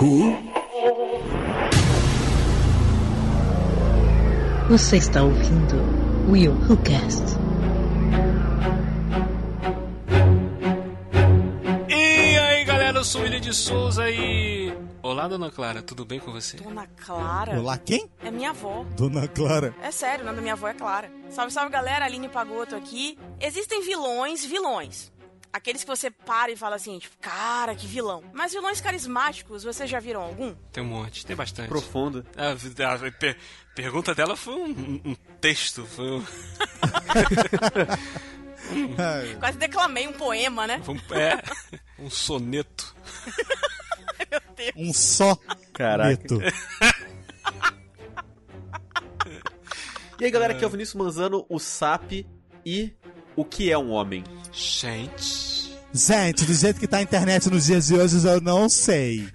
Who? Você está ouvindo Will Who Cast. E aí galera, eu sou o William de Souza e. Olá, dona Clara, tudo bem com você? Dona Clara? Olá, quem? É minha avó. Dona Clara. É sério, o nome da minha avó é Clara. Salve, salve galera, Aline Pagoto aqui. Existem vilões, vilões. Aqueles que você para e fala assim, tipo, cara, que vilão. Mas vilões carismáticos, vocês já viram algum? Tem um monte, tem bastante. Profundo. A, a- a per- pergunta dela foi um, um- texto, foi um, Quase declamei um poema, né? foi um- é, um soneto. Meu Deus. Um só Caraca. E aí, galera, aqui é o Vinícius Manzano, o SAP e o que é um homem? Gente. Gente, do jeito que tá a internet nos dias de hoje, eu não sei.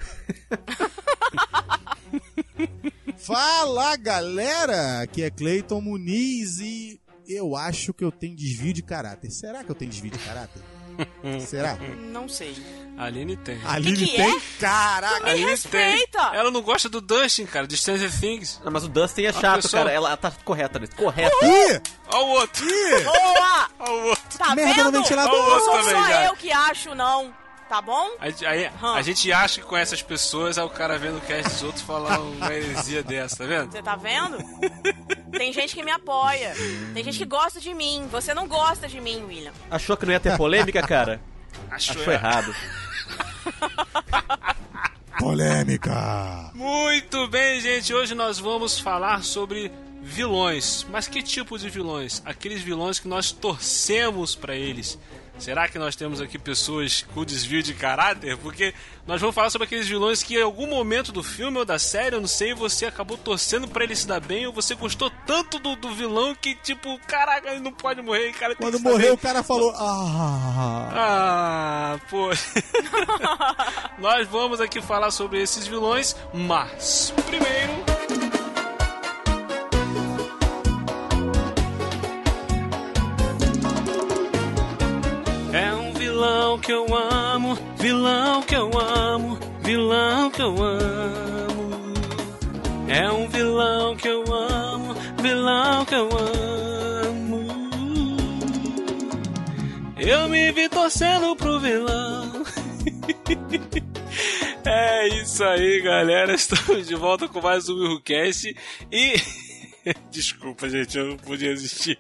Fala, galera! Aqui é Cleiton Muniz e eu acho que eu tenho desvio de caráter. Será que eu tenho desvio de caráter? Será? Não sei. A Aline tem. A Aline que tem? é? Caraca! A Aline respeita! Ela não gosta do Dustin, cara, de Stranger Things. Ah, mas o Dustin é chato, pessoa- cara. Ela tá correta nisso. Correta. Ih! Ó o outro. Boa! Ó o outro. Tá Merda vendo? no ventilador. Não sou Também só já. eu que acho, não. Tá bom? A, gente- aí, a gente acha que conhece as pessoas, aí o cara vendo o cast dos outros falar uma heresia dessa, tá vendo? Você tá vendo? Tem gente que me apoia. Tem gente que gosta de mim. Você não gosta de mim, William. Achou que não ia ter polêmica, cara? Achou, Achou errado. Polêmica! Muito bem, gente. Hoje nós vamos falar sobre vilões. Mas que tipo de vilões? Aqueles vilões que nós torcemos pra eles. Será que nós temos aqui pessoas com desvio de caráter? Porque nós vamos falar sobre aqueles vilões que em algum momento do filme ou da série, eu não sei, você acabou torcendo pra ele se dar bem ou você gostou tanto do, do vilão que, tipo, caraca, ele não pode morrer, cara. tem Quando morreu, o cara falou: Ah. Ah, pô. Nós vamos aqui falar sobre esses vilões, mas primeiro. Que eu amo, vilão que eu amo, vilão que eu amo. É um vilão que eu amo, vilão que eu amo. Eu me vi torcendo pro vilão. é isso aí, galera. Estamos de volta com mais um Willcast. E. Desculpa, gente, eu não podia existir.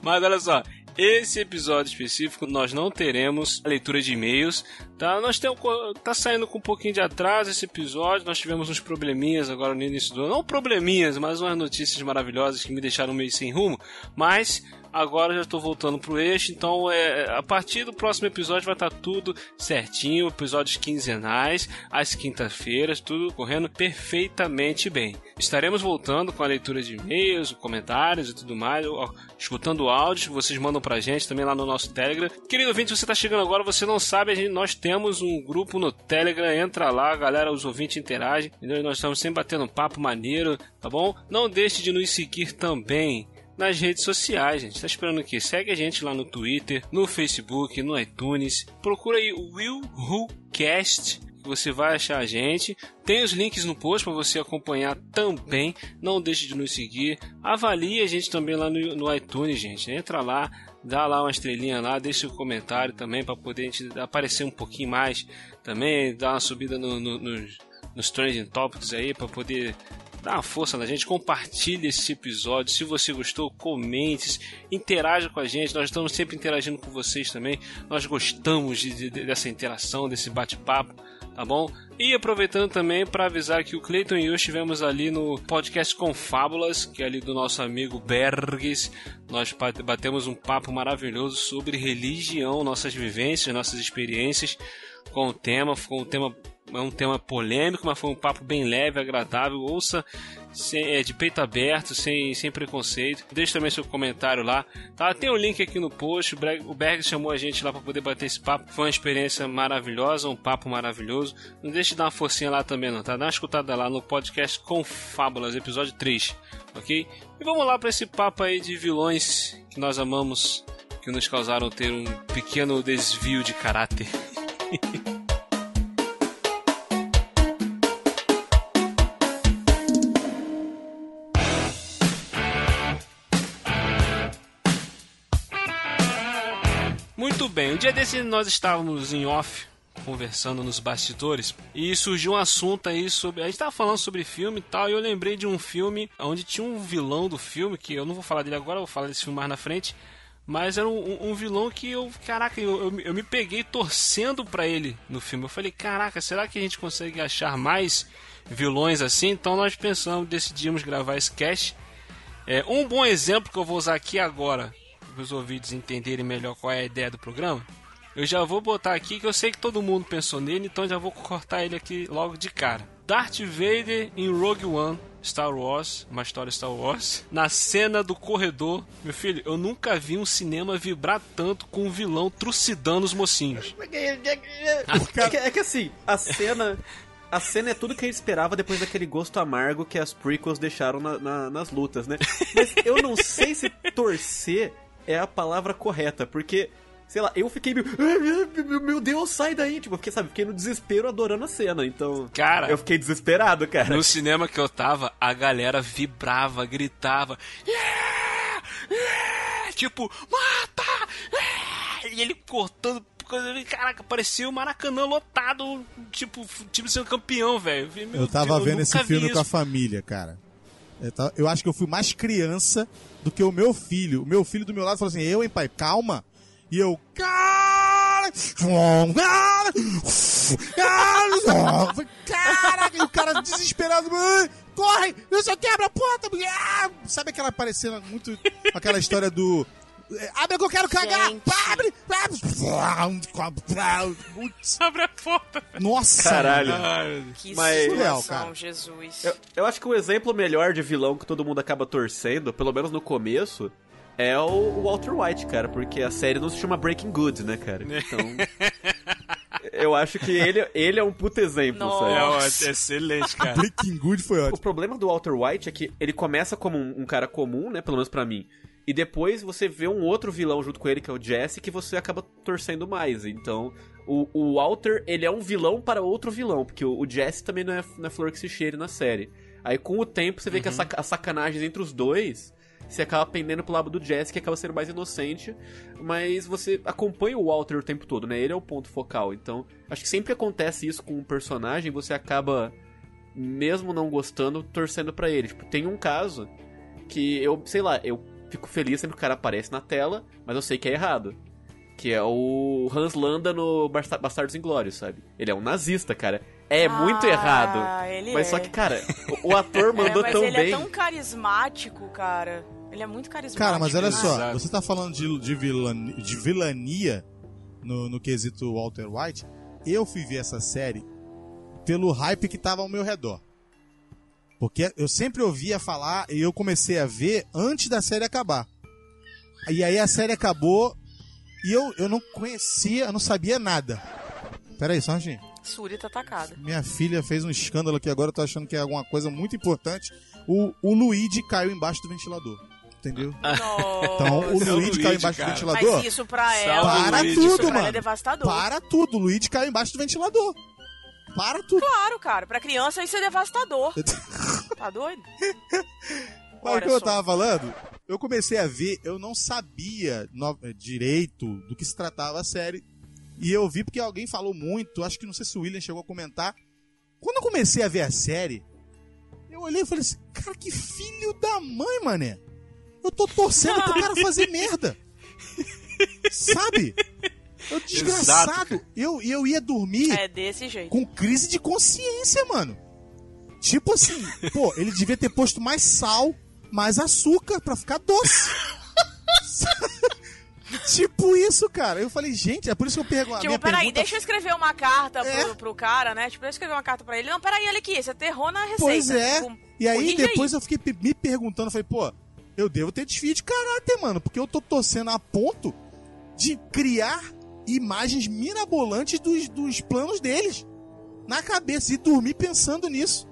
Mas olha só. Esse episódio específico nós não teremos leitura de e-mails, tá? Nós temos tá saindo com um pouquinho de atraso esse episódio. Nós tivemos uns probleminhas agora no início do ano, não probleminhas, mas umas notícias maravilhosas que me deixaram meio sem rumo. Mas agora eu já estou voltando pro eixo, então é, a partir do próximo episódio vai estar tudo certinho, episódios quinzenais, às quintas-feiras, tudo correndo perfeitamente bem. Estaremos voltando com a leitura de e-mails, comentários e tudo mais, escutando áudios vocês mandam pra gente também lá no nosso Telegram. Querido ouvinte, você está chegando agora, você não sabe, gente, nós temos um grupo no Telegram, entra lá, galera, os ouvintes interagem, entendeu? Nós estamos sempre batendo um papo maneiro, tá bom? Não deixe de nos seguir também nas redes sociais, gente. Tá esperando o quê? Segue a gente lá no Twitter, no Facebook, no iTunes. Procura aí o Will Who Cast. que Você vai achar a gente. Tem os links no post para você acompanhar também. Não deixe de nos seguir. Avalie a gente também lá no, no iTunes, gente. Entra lá, dá lá uma estrelinha lá, deixa o comentário também para poder a gente aparecer um pouquinho mais também, dar uma subida no, no, nos, nos trending topics aí para poder dá uma força na gente, compartilhe esse episódio. Se você gostou, comente, interaja com a gente. Nós estamos sempre interagindo com vocês também. Nós gostamos de, de- dessa interação, desse bate-papo, tá bom? E aproveitando também para avisar que o Cleiton e eu estivemos ali no podcast Confábulas, que é ali do nosso amigo Berges. Nós bate- batemos um papo maravilhoso sobre religião, nossas vivências, nossas experiências com o tema. Ficou um tema é um tema polêmico, mas foi um papo bem leve, agradável. Ouça sem- é, de peito aberto, sem, sem preconceito. Deixe também seu comentário lá. Tá? Tem o link aqui no post. O Berg, chamou a gente lá para poder bater esse papo. Foi uma experiência maravilhosa, um papo maravilhoso. Não deixe de dar uma forcinha lá também, não. Tá? Dá uma escutada lá no podcast Confábulas, episódio 3. Ok? E vamos lá para esse papo aí de vilões que nós amamos, que nos causaram ter um pequeno desvio de caráter. Muito bem, um dia desse nós estávamos em off conversando nos bastidores e surgiu um assunto aí sobre. A gente estava falando sobre filme e tal, e eu lembrei de um filme onde tinha um vilão do filme, que eu não vou falar dele agora, vou falar desse filme mais na frente, mas era um, um vilão que eu, caraca, eu, eu, eu me peguei torcendo pra ele no filme. Eu falei, caraca, será que a gente consegue achar mais vilões assim? Então nós pensamos, decidimos gravar esse cast. É, um bom exemplo que eu vou usar aqui agora, para os ouvintes entenderem melhor qual é a ideia do programa, eu já vou botar aqui que eu sei que todo mundo pensou nele, então já vou cortar ele aqui logo de cara. Darth Vader em Rogue One, Star Wars, uma história Star Wars, na cena do corredor. Meu filho, eu nunca vi um cinema vibrar tanto com um vilão trucidando os mocinhos. É que, é que assim, a cena. A cena é tudo que gente esperava depois daquele gosto amargo que as prequels deixaram na- na- nas lutas, né? Mas eu não sei se torcer é a palavra correta, porque, sei lá, eu fiquei meio. "Ah, Meu, Deus, sai daí! Tipo, porque, sabe, fiquei no desespero adorando a cena, então. Cara, Eu fiquei desesperado, cara. No cinema que eu tava, a galera vibrava, gritava. "Yeah! Yeah!" Tipo, mata! Yeah! E ele cortando. Caraca, parecia o Maracanã lotado, tipo, time sendo campeão, velho. Eu tava Deus, vendo nunca esse filme com a família, cara. Eu, tava- eu acho que eu fui mais criança do que o meu filho. O meu filho do meu lado falou assim: Eu, hein, pai, calma. E eu, cara. cara, cara, Caraca, e o cara desesperado, corre, não sei, quebra a porta. ah! Sabe aquela parecendo muito aquela história do. é, Abre que eu quero cagar! Abre! abre. A porta. Nossa! Caralho. Deus. Que Mas- Surreal, cara. Jesus. Eu, eu acho que o exemplo melhor de vilão que todo mundo acaba torcendo, pelo menos no começo, é o, o Walter White, cara, porque a série não se chama Breaking Good, né, cara? Então. eu acho que ele, ele é um puto exemplo, Nossa. sabe? É, excelente, cara. Breaking Good foi O ótimo. problema do Walter White é que ele começa como um, um cara comum, né? Pelo menos pra mim. E depois você vê um outro vilão junto com ele, que é o Jesse, que você acaba torcendo mais. Então, o, o Walter, ele é um vilão para outro vilão, porque o, o Jesse também não é, não é flor que se cheire na série. Aí com o tempo você vê que as, saca- as sacanagens entre os dois, você acaba pendendo pro lado do Jesse, que acaba sendo mais inocente, mas você acompanha o Walter o tempo todo, né? Ele é o ponto focal. Então, acho que sempre acontece isso com um personagem, você acaba mesmo não gostando, torcendo pra ele. Tipo, tem um caso que eu, sei lá, eu fico feliz sempre que o cara aparece na tela, mas eu sei que é errado. Que é o Hans Landa no Basta- Bastardos Inglórios, sabe? Ele é um nazista, cara. É muito Ah, errado. ele Mas é. só que, cara, o, o ator mandou é, mas tão ele bem. é tão carismático, cara. Ele é muito carismático. Cara, mas olha né? só, Exato. você tá falando de, de, vilani- de vilania no, no quesito Walter White. Eu fui ver essa série pelo hype que tava ao meu redor. Porque eu sempre ouvia falar e eu comecei a ver antes da série acabar. E aí a série acabou e eu, eu não conhecia, eu não sabia nada. Pera aí, só um instantinho. Surita atacada. Minha filha fez um escândalo aqui agora, eu tô achando que é alguma coisa muito importante. O, o Luigi caiu embaixo do ventilador. Entendeu? Então, o Nossa. Luigi É o caiu Luigi, embaixo do cara. ventilador. Mas isso pra ela. Para Luigi, tudo, ela mano. é devastador. Para tudo. O Luigi caiu embaixo do ventilador. Para tudo. Claro, cara. Pra criança isso é devastador. Tá doido? Mas o que eu tava falando, eu comecei a ver, eu não sabia no- eh, direito do que se tratava a série. E eu vi porque alguém falou muito, acho que não sei se o William chegou a comentar. Quando eu comecei a ver a série, eu olhei e falei assim, cara, que filho da mãe, mané. Eu tô torcendo pro cara fazer merda. Sabe? Eu desgraçado. Exato, eu, eu ia dormir É desse jeito. com crise de consciência, mano. Tipo assim, pô, ele devia ter posto mais sal, mais açúcar pra ficar doce. tipo isso, cara. Eu falei, gente, é por isso que eu pergunto. a Tipo, peraí, pergunta... deixa eu escrever uma carta É. pro, pro cara, né? Tipo, deixa eu escrever uma carta pra ele. Não, peraí, olha aqui, você aterrou na receita. Pois é. Tipo, E aí depois eu fiquei me perguntando, falei, pô, eu devo ter desvio de caráter, mano, porque eu tô torcendo a ponto de criar imagens mirabolantes dos, dos planos deles na cabeça e dormir pensando nisso.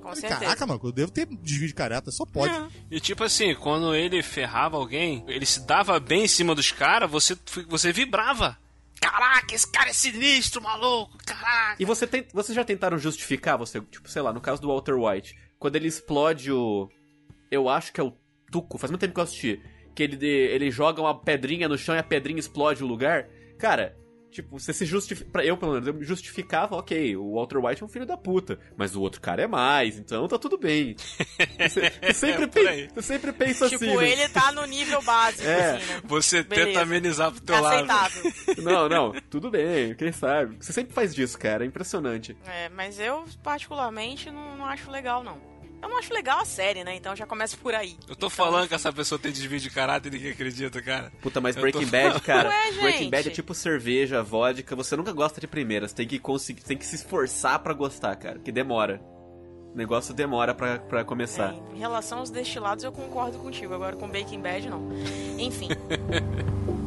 Com certeza. Caraca, mano, eu devo ter desvio de caráter, só pode. Não. E tipo assim, quando ele ferrava alguém, ele se dava bem em cima dos caras, você, você vibrava. Caraca, esse cara é sinistro, maluco, caraca. E você tem, vocês já tentaram justificar, você, tipo, sei lá, no caso do Walter White, quando ele explode o. Eu acho que é o Tuco, faz muito tempo que eu assisti. que ele, ele joga uma pedrinha no chão e a pedrinha explode o lugar. Cara, tipo, você se justifica. Eu, pelo menos, eu me justificava, ok, o Walter White é um filho da puta, mas o outro cara é mais, então tá tudo bem. Você, você sempre, É, você sempre pensa Tipo, assim. né? ele tá no nível básico, É. assim, né? Você Beleza. tenta amenizar pro É teu lado. aceitável. Não, não, tudo bem, quem sabe. Você sempre faz disso, cara, é impressionante. É, mas eu, particularmente, não, não acho legal, não. Eu não acho legal a série, né? Então já começa por aí. Eu tô Então, falando que essa pessoa tem desvio de caráter e ninguém acredita, cara. Puta, mas Breaking tô Bad, cara, Ué, Breaking gente. Bad é tipo cerveja, vodka, você nunca gosta de primeira, você tem que conseguir, tem que se esforçar pra gostar, cara, que demora. O negócio demora pra, pra começar. É, em relação aos destilados, eu concordo contigo. Agora com Baking Bad, não. Enfim.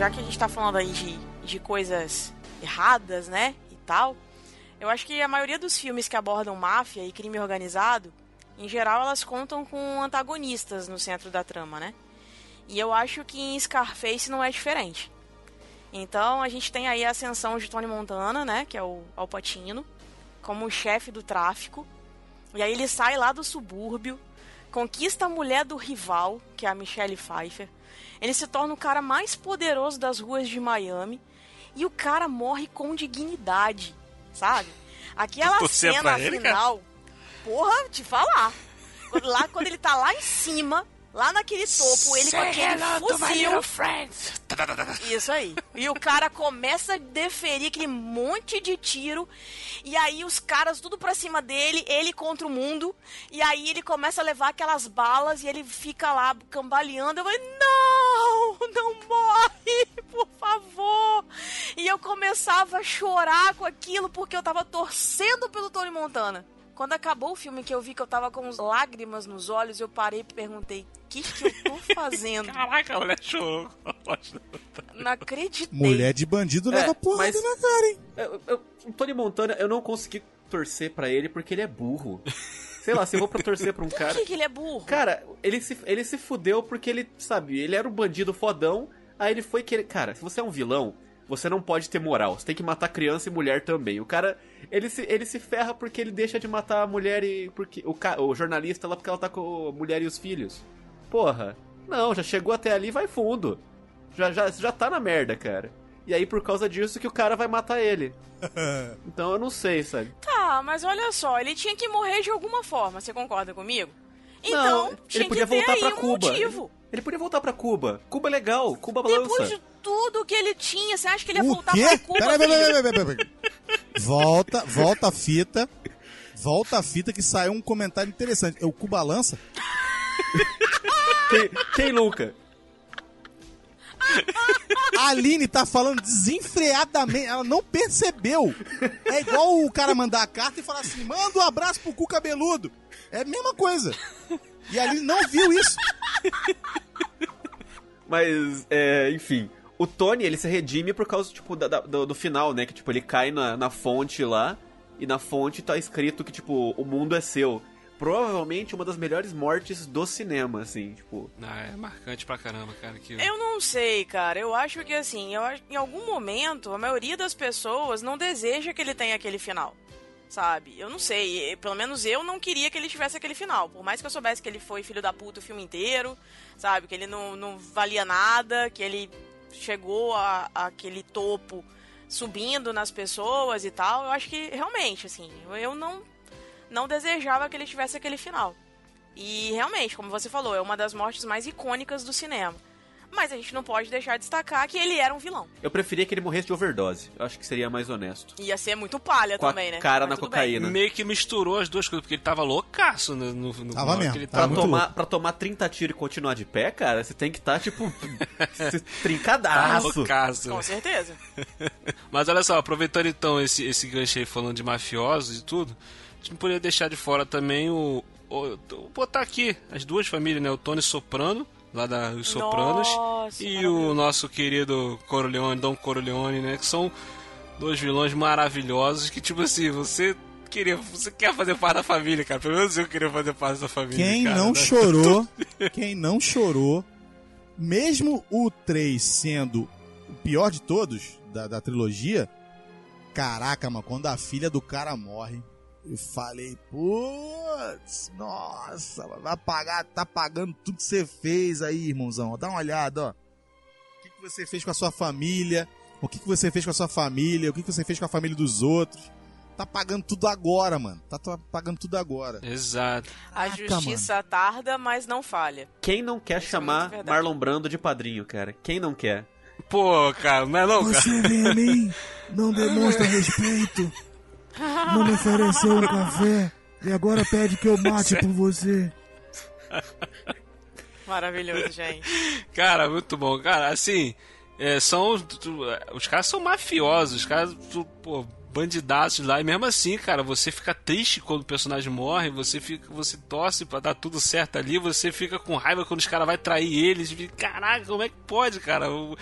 Já que a gente tá falando aí de, de coisas erradas, né? E tal. Eu acho que a maioria dos filmes que abordam máfia e crime organizado, em geral, elas contam com antagonistas no centro da trama, né? E eu acho que em Scarface não é diferente. Então a gente tem aí a ascensão de Tony Montana, né? Que é o Al Pacino, como chefe do tráfico. E aí ele sai lá do subúrbio, conquista a mulher do rival, que é a Michelle Pfeiffer. Ele se torna o cara mais poderoso das ruas de Miami. E o cara morre com dignidade, sabe? Aquela cena ele, cara? final, porra, te falar. Lá quando ele tá lá em cima, lá naquele topo, ele com aquele fuzil. Isso aí. E o cara começa a deferir aquele monte de tiro. E aí os caras tudo pra cima dele, ele contra o mundo. E aí ele começa a levar aquelas balas e ele fica lá cambaleando. Eu falei, não, não morre, por favor. E eu começava a chorar com aquilo porque eu tava torcendo pelo Tony Montana. Quando acabou o filme que eu vi que eu tava com lágrimas nos olhos, eu parei e perguntei: o que, que eu tô fazendo? Caraca, a mulher chorou. Não acreditei. Mulher de bandido É, leva porrada mas- na cara, hein? Eu- eu- o Tony Montana, eu não consegui torcer pra ele porque ele é burro. Sei lá, se eu vou pra torcer pra um Por cara. que, que ele é burro? Cara, ele se, ele se fudeu porque ele, sabe, ele era um bandido fodão, aí ele foi querer. Cara, se você é um vilão, você não pode ter moral. Você tem que matar criança e mulher também. O cara, ele se, ele se ferra porque ele deixa de matar a mulher e. porque O, ca- o jornalista lá porque ela tá com a mulher e os filhos. Porra, não, já chegou até ali, vai fundo. Já, já, já tá na merda, cara. E aí, por causa disso, que o cara vai matar ele. Então eu não sei, sabe? Tá, mas olha só, ele tinha que morrer de alguma forma, você concorda comigo? Então, não, tinha ele podia que ter voltar aí pra um Cuba. motivo. Ele podia voltar pra Cuba. Cuba é legal, Cuba balança. Depois de tudo que ele tinha, você acha que ele ia O voltar quê? pra Cuba? Peraí, peraí, filho? peraí, peraí, peraí, peraí. Volta, volta a fita. Volta a fita que saiu um comentário interessante. É o Cuba lança? Quem, quem nunca? A Aline tá falando desenfreadamente, ela não percebeu. É igual o cara mandar a carta e falar assim: manda um abraço pro cu cabeludo. É a mesma coisa. E a Aline não viu isso. Mas, é, enfim. O Tony, ele se redime por causa, tipo, da- da- do, do final, né? Que, tipo, ele cai na, na fonte lá. E na fonte tá escrito que, tipo, o mundo é seu. Provavelmente uma das melhores mortes do cinema, assim, tipo. Ah, é marcante pra caramba, cara. Que... Eu não sei, cara. Eu acho que assim, eu acho, em algum momento, a maioria das pessoas não deseja que ele tenha aquele final. Sabe? Eu não sei. e, Pelo menos eu não queria que ele tivesse aquele final. Por mais que eu soubesse que ele foi filho da puta o filme inteiro, sabe? Que ele não, não valia nada, que ele chegou a aquele topo subindo nas pessoas e tal. Eu acho que realmente, assim, eu não, não desejava que ele tivesse aquele final. E realmente, como você falou, é uma das mortes mais icônicas do cinema. Mas a gente não pode deixar de destacar que ele era um vilão. Eu preferia que ele morresse de overdose. Eu acho que seria mais honesto. Ia ser muito palha Com a também, né? cara Mas na cocaína. Meio que misturou as duas coisas, porque ele tava loucaço no, no, no Tava mesmo, que ele tava Pra, muito tomar, louco. pra tomar 30 tiros e continuar de pé, cara, você tem que estar, tipo, se- Tava trincadaço. loucaço. Com certeza. Mas olha só, aproveitando então esse, esse gancho aí falando de mafiosos e tudo, a gente não poderia deixar de fora também o. o vou botar aqui as duas famílias, né? O Tony Soprano, lá da Os Sopranos, Nossa, e o nosso querido Corleone, Dom Corleone, né? Que são dois vilões maravilhosos que, tipo assim, você. Queria, você quer fazer parte da família, cara. Pelo menos eu queria fazer parte da família. Quem cara, não né? chorou, quem não chorou, mesmo o 3 sendo o pior de todos da, da trilogia, Caraca, mano, quando a filha do cara morre, eu falei, putz, nossa, vai pagar, tá pagando tudo que você fez aí, irmãozão. Dá uma olhada, ó. O que, que você fez com a sua família? O que, que você fez com a sua família? O que, que você fez com a família dos outros? Tá pagando tudo agora, mano. Tá pagando tudo agora. Exato. A Caraca, justiça tarda, mas não falha. Quem não quer Isso é chamar verdade. Marlon Brando de padrinho, cara? Quem não quer? Pô, cara, não é não, cara? vem a mim, não demonstra respeito, não me ofereceu um café e agora pede que eu mate por você. Maravilhoso, gente. Cara, muito bom. Cara, assim, é, são. tu- Os caras são mafiosos, os caras, tu- pô, bandidaços lá. E mesmo assim, cara, você fica triste quando o personagem morre, você fica. Você torce pra dar tudo certo ali, você fica com raiva quando os caras vão trair eles. Caraca, como é que pode, cara? O-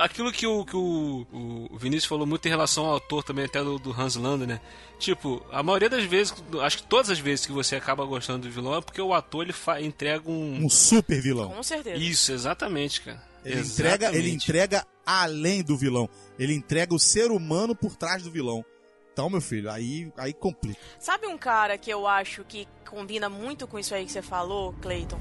aquilo que o, que o, o Vinícius falou muito em relação ao autor também, até do, do Hans Landa, né? Tipo, a maioria das vezes, acho que todas as vezes que você acaba gostando do vilão é porque o ator ele entrega um. Um super vilão. Com certeza. Isso, exatamente, cara. Ele entrega, ele entrega além do vilão. Ele entrega o ser humano por trás do vilão. Então, meu filho, aí, aí complica. Sabe um cara que eu acho que combina muito com isso aí que você falou, Clayton?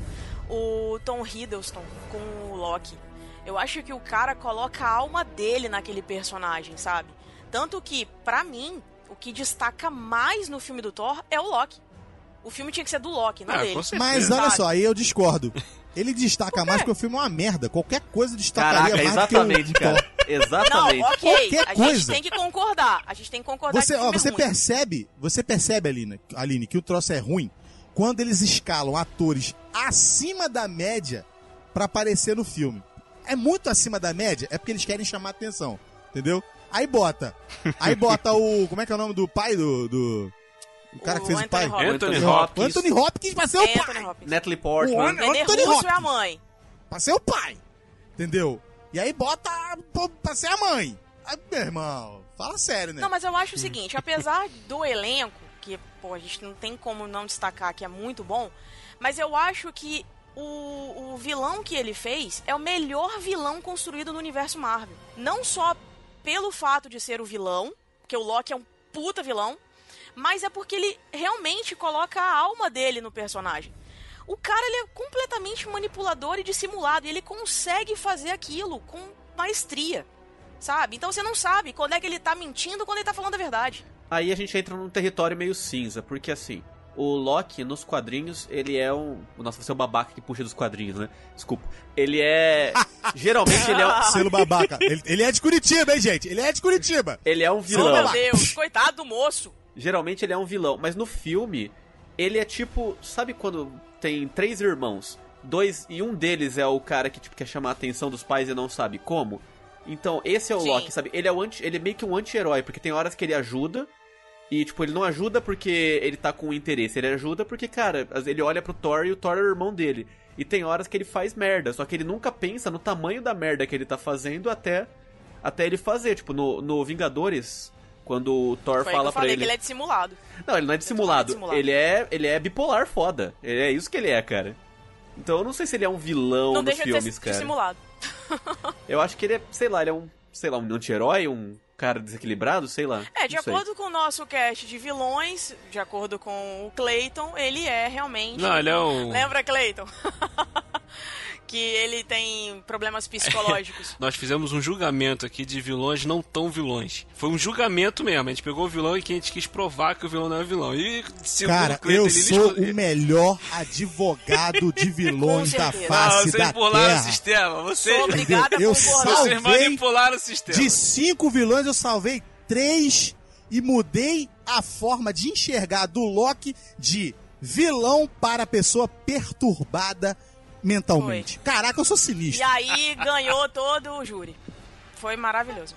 O Tom Hiddleston com o Loki. Eu acho que o cara coloca a alma dele naquele personagem, sabe? Tanto que, pra mim, o que destaca mais no filme do Thor é o Loki. O filme tinha que ser do Loki, não Ah, dele. Mas olha só, aí eu discordo. Ele destaca mais porque o filme é uma merda. Qualquer coisa destacaria Caraca, mais exatamente, do que o cara. Thor. Não, Exatamente. ok. Qualquer a coisa. gente tem que concordar. A gente tem que concordar Você, que ó, filme você é percebe, você percebe, Aline, Aline, que o troço é ruim quando eles escalam atores acima da média pra aparecer no filme. É muito acima da média, é porque eles querem chamar atenção, entendeu? Aí bota. Aí bota o. Como é que é o nome do pai do. do o cara que O fez o Anthony pai? Hopkins. Anthony O Hopkins. Anthony Hopkins pra ser o pai. Hopkins. Natalie O Portman. An- René Anthony Russo é a Hopkins. mãe. Pra ser o pai. Entendeu? E aí bota pra ser a mãe. Aí, meu irmão, fala sério, né? Não, mas eu acho o seguinte, apesar do elenco, que pô, a gente não tem como não destacar que é muito bom, mas eu acho que o, o vilão que ele fez é o melhor vilão construído no universo Marvel. Não só pelo fato de ser o vilão, porque o Loki é um puta vilão, mas é porque ele realmente coloca a alma dele no personagem. O cara ele é completamente manipulador e dissimulado, e ele consegue fazer aquilo com maestria. Sabe? Então você não sabe quando é que ele tá mentindo quando ele tá falando a verdade. Aí a gente entra num território meio cinza, porque assim, o Loki nos quadrinhos, ele é um. Nossa, você é o babaca que puxa dos quadrinhos, né? Desculpa. Ele é. Geralmente ele é, um- Selo babaca. Ele, ele é de Curitiba, hein, gente? Ele é de Curitiba. ele é um Oh, vilão. meu Deus, coitado do moço. Geralmente ele é um vilão, mas no filme, ele é tipo. Sabe quando tem três irmãos? Dois. E um deles é o cara que tipo, quer chamar a atenção dos pais e não sabe como? Então, esse é o Sim. Loki, sabe? Ele é, o anti, ele é meio que um anti-herói, porque tem horas que ele ajuda. E, tipo, ele não ajuda porque ele tá com interesse. Ele ajuda porque, cara, ele olha pro Thor e o Thor é o irmão dele. E tem horas que ele faz merda, só que ele nunca pensa no tamanho da merda que ele tá fazendo até, até ele fazer. Tipo, no, no Vingadores, quando o Thor Foi fala falei ele. que ele é dissimulado. Não, ele não é dissimulado. dissimulado. Ele é, ele é bipolar foda. Ele é isso que ele é, cara. Então eu não sei se ele é um vilão não nos deixa de filmes, ser cara. dissimulado. Eu acho que ele é, sei lá, ele é um, sei lá, um anti-herói, um cara desequilibrado, sei lá. É, de Não sei. acordo com o nosso cast de vilões, de acordo com o Clayton, ele é realmente. Não, ele é um. Lembra, Clayton? que ele tem problemas psicológicos. Nós fizemos um julgamento aqui de vilões não tão vilões. Foi um julgamento mesmo. A gente pegou o vilão e que a gente quis provar que o vilão não é vilão. E Cara, o eu ele sou escolheu- o melhor advogado de vilões da face vocês da burlaram o terra. sistema. Vocês, Sou obrigada a Eu salvei vocês manipularam o sistema. De cinco vilões, eu salvei três e mudei a forma de enxergar do Loki de vilão para pessoa perturbada mentalmente. Caraca, eu sou E sinistro. aí ganhou todo o júri. Foi maravilhoso.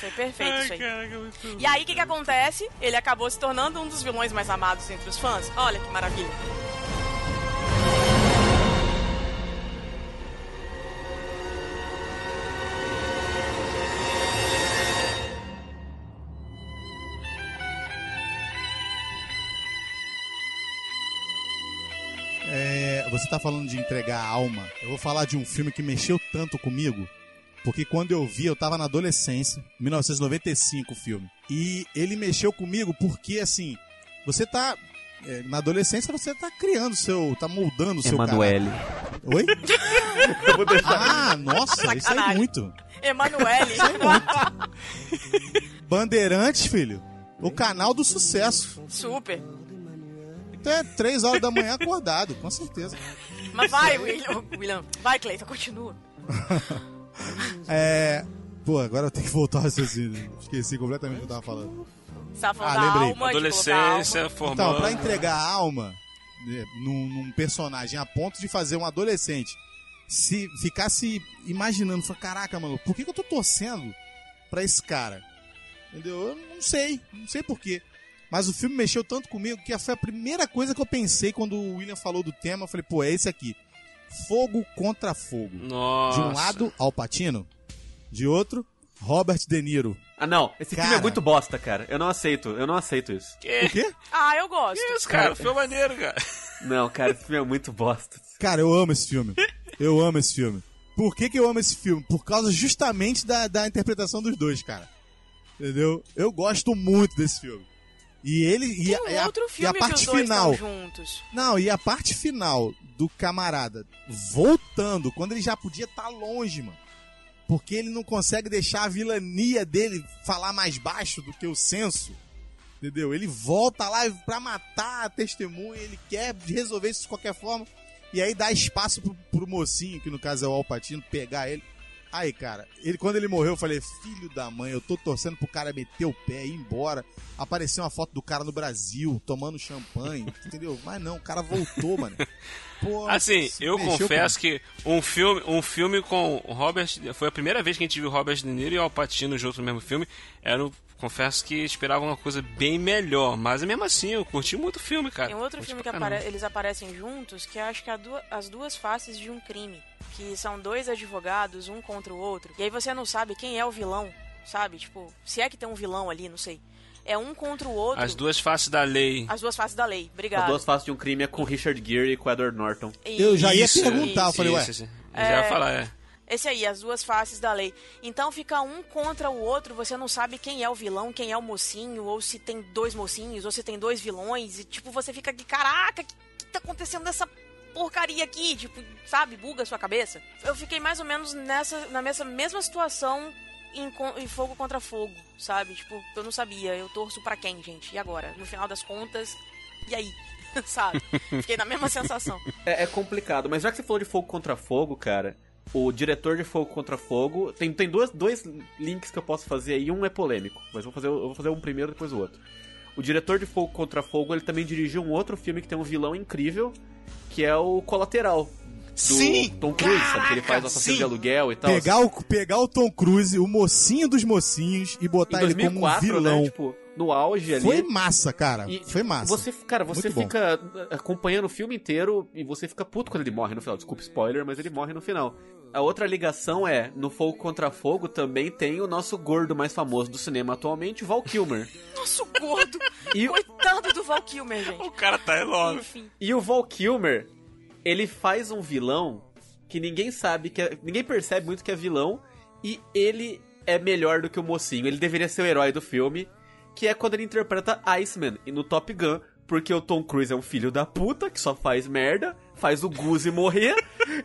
Foi perfeito Ai, isso aí. caraca, muito E aí o que, que acontece? Ele acabou se tornando um dos vilões mais amados entre os fãs. Olha que maravilha. Você tá falando de entregar a alma. Eu vou falar de um filme que mexeu tanto comigo Porque quando eu vi, eu tava na adolescência, 1995 o filme. E ele mexeu comigo porque, assim, você tá. é, na adolescência você tá criando seu. tá moldando o seu Emanuele. Oi? Eu vou deixar. Ah, nossa, isso aí muito. Emanuele. Bandeirantes, filho. O canal do sucesso. Super. Até três horas da manhã acordado, com certeza. Mas vai, William. William. Vai, Cleiton, continua. É. Pô, agora eu tenho que voltar ao raciocínio. Esqueci completamente o que eu tava falando. Você tava falando Ah, da lembrei. alma, Adolescência, alma. formando. Então, pra entregar a alma né, num, num personagem a ponto de fazer um adolescente se ficar se imaginando, falar, caraca, mano, por que, que eu tô torcendo pra esse cara? Entendeu? Eu não sei, não sei porquê. Mas o filme mexeu tanto comigo que foi a primeira coisa que eu pensei quando o William falou do tema. Eu falei, pô, é esse aqui. Fogo contra fogo. Nossa. De um lado, Al Pacino. De outro, Robert De Niro. Ah, não. Esse filme Cara. é muito bosta, cara. Eu não aceito. Eu não aceito isso. O Que, quê? Ah, eu gosto. que isso, cara? Foi maneiro, cara. Não, cara, esse filme é muito bosta. Cara, eu amo esse filme. Eu amo esse filme. Por que, que eu amo esse filme? Por causa justamente da, da interpretação dos dois, cara. Entendeu? Eu gosto muito desse filme. E ele. E a, um e a- e parte final. Não, e a parte final do camarada voltando, quando ele já podia estar longe, mano. Porque ele não consegue deixar a vilania dele falar mais baixo do que o senso. Entendeu? Ele volta lá pra matar a testemunha, ele quer resolver isso de qualquer forma. E aí dá espaço pro, pro mocinho, que no caso é o Alpatino, pegar ele. Aí, cara, ele quando ele morreu, eu falei, filho da mãe, eu tô torcendo pro cara meter o pé e ir embora. Apareceu uma foto do cara no Brasil, tomando champanhe, entendeu? Mas não, o cara voltou, mano. Pô, Assim, eu confesso que um filme, um filme com o Robert. Foi a primeira vez que a gente viu Robert De Niro e Al Pacino juntos no mesmo filme. Era, um- confesso que esperava uma coisa bem melhor. Mas mesmo assim, eu curti muito o filme, cara. Tem um outro Curti filme que apare- eles aparecem juntos, que eu acho que é a du- as duas faces de um crime. Que são dois advogados, um contra o outro. E aí você não sabe quem é o vilão, sabe? Tipo, se é que tem um vilão ali, não sei. É um contra o outro. As duas faces da lei. As duas faces da lei. Obrigado. As duas faces de um crime é com Richard Gere e com Edward Norton. Eu já ia Isso, perguntar, eu falei, ué. Isso, isso. Eu já ia falar, é. Esse aí, as duas faces da lei. Então fica um contra o outro, você não sabe quem é o vilão, quem é o mocinho, ou se tem dois mocinhos, ou se tem dois vilões, e tipo, você fica aqui, caraca, o que, que tá acontecendo nessa porcaria aqui? Tipo, sabe, buga a sua cabeça. Eu fiquei mais ou menos nessa, na mesma, mesma situação em, em Fogo contra Fogo, sabe? Tipo, eu não sabia, eu torço pra quem, gente? E agora? No final das contas, e aí? sabe? Fiquei na mesma sensação. É, é complicado, mas já que você falou de Fogo contra Fogo, cara, o diretor de Fogo contra Fogo. Tem, tem duas, dois links que eu posso fazer aí, um é polêmico, mas vou fazer, eu vou fazer um primeiro depois o outro. O diretor de Fogo contra Fogo, ele também dirigiu um outro filme que tem um vilão incrível, que é o Colateral. Do Sim! Tom Cruise, sabe? Que ele faz o Caraca, assassino sim! de aluguel e tal. Pegar o, pegar o Tom Cruise, o mocinho dos mocinhos, e botar em ele como um 2004, vilão. né? Tipo, no auge ali. Foi massa, cara. E Foi massa. Você, cara, você Muito bom. fica acompanhando o filme inteiro e você fica puto quando ele morre no final. Desculpa spoiler, mas ele morre no final. A outra ligação é, no Fogo Contra Fogo também tem o nosso gordo mais famoso do cinema atualmente, Val Kilmer. Nosso gordo! E, Coitado do Val Kilmer, gente. O cara tá enorme. Enfim. e o Val Kilmer, ele faz um vilão que ninguém sabe, que é- ninguém percebe muito que é vilão, e ele é melhor do que o mocinho. Ele deveria ser o herói do filme, que é quando ele interpreta Iceman e no Top Gun, porque o Tom Cruise é um filho da puta que só faz merda, faz o Goose morrer,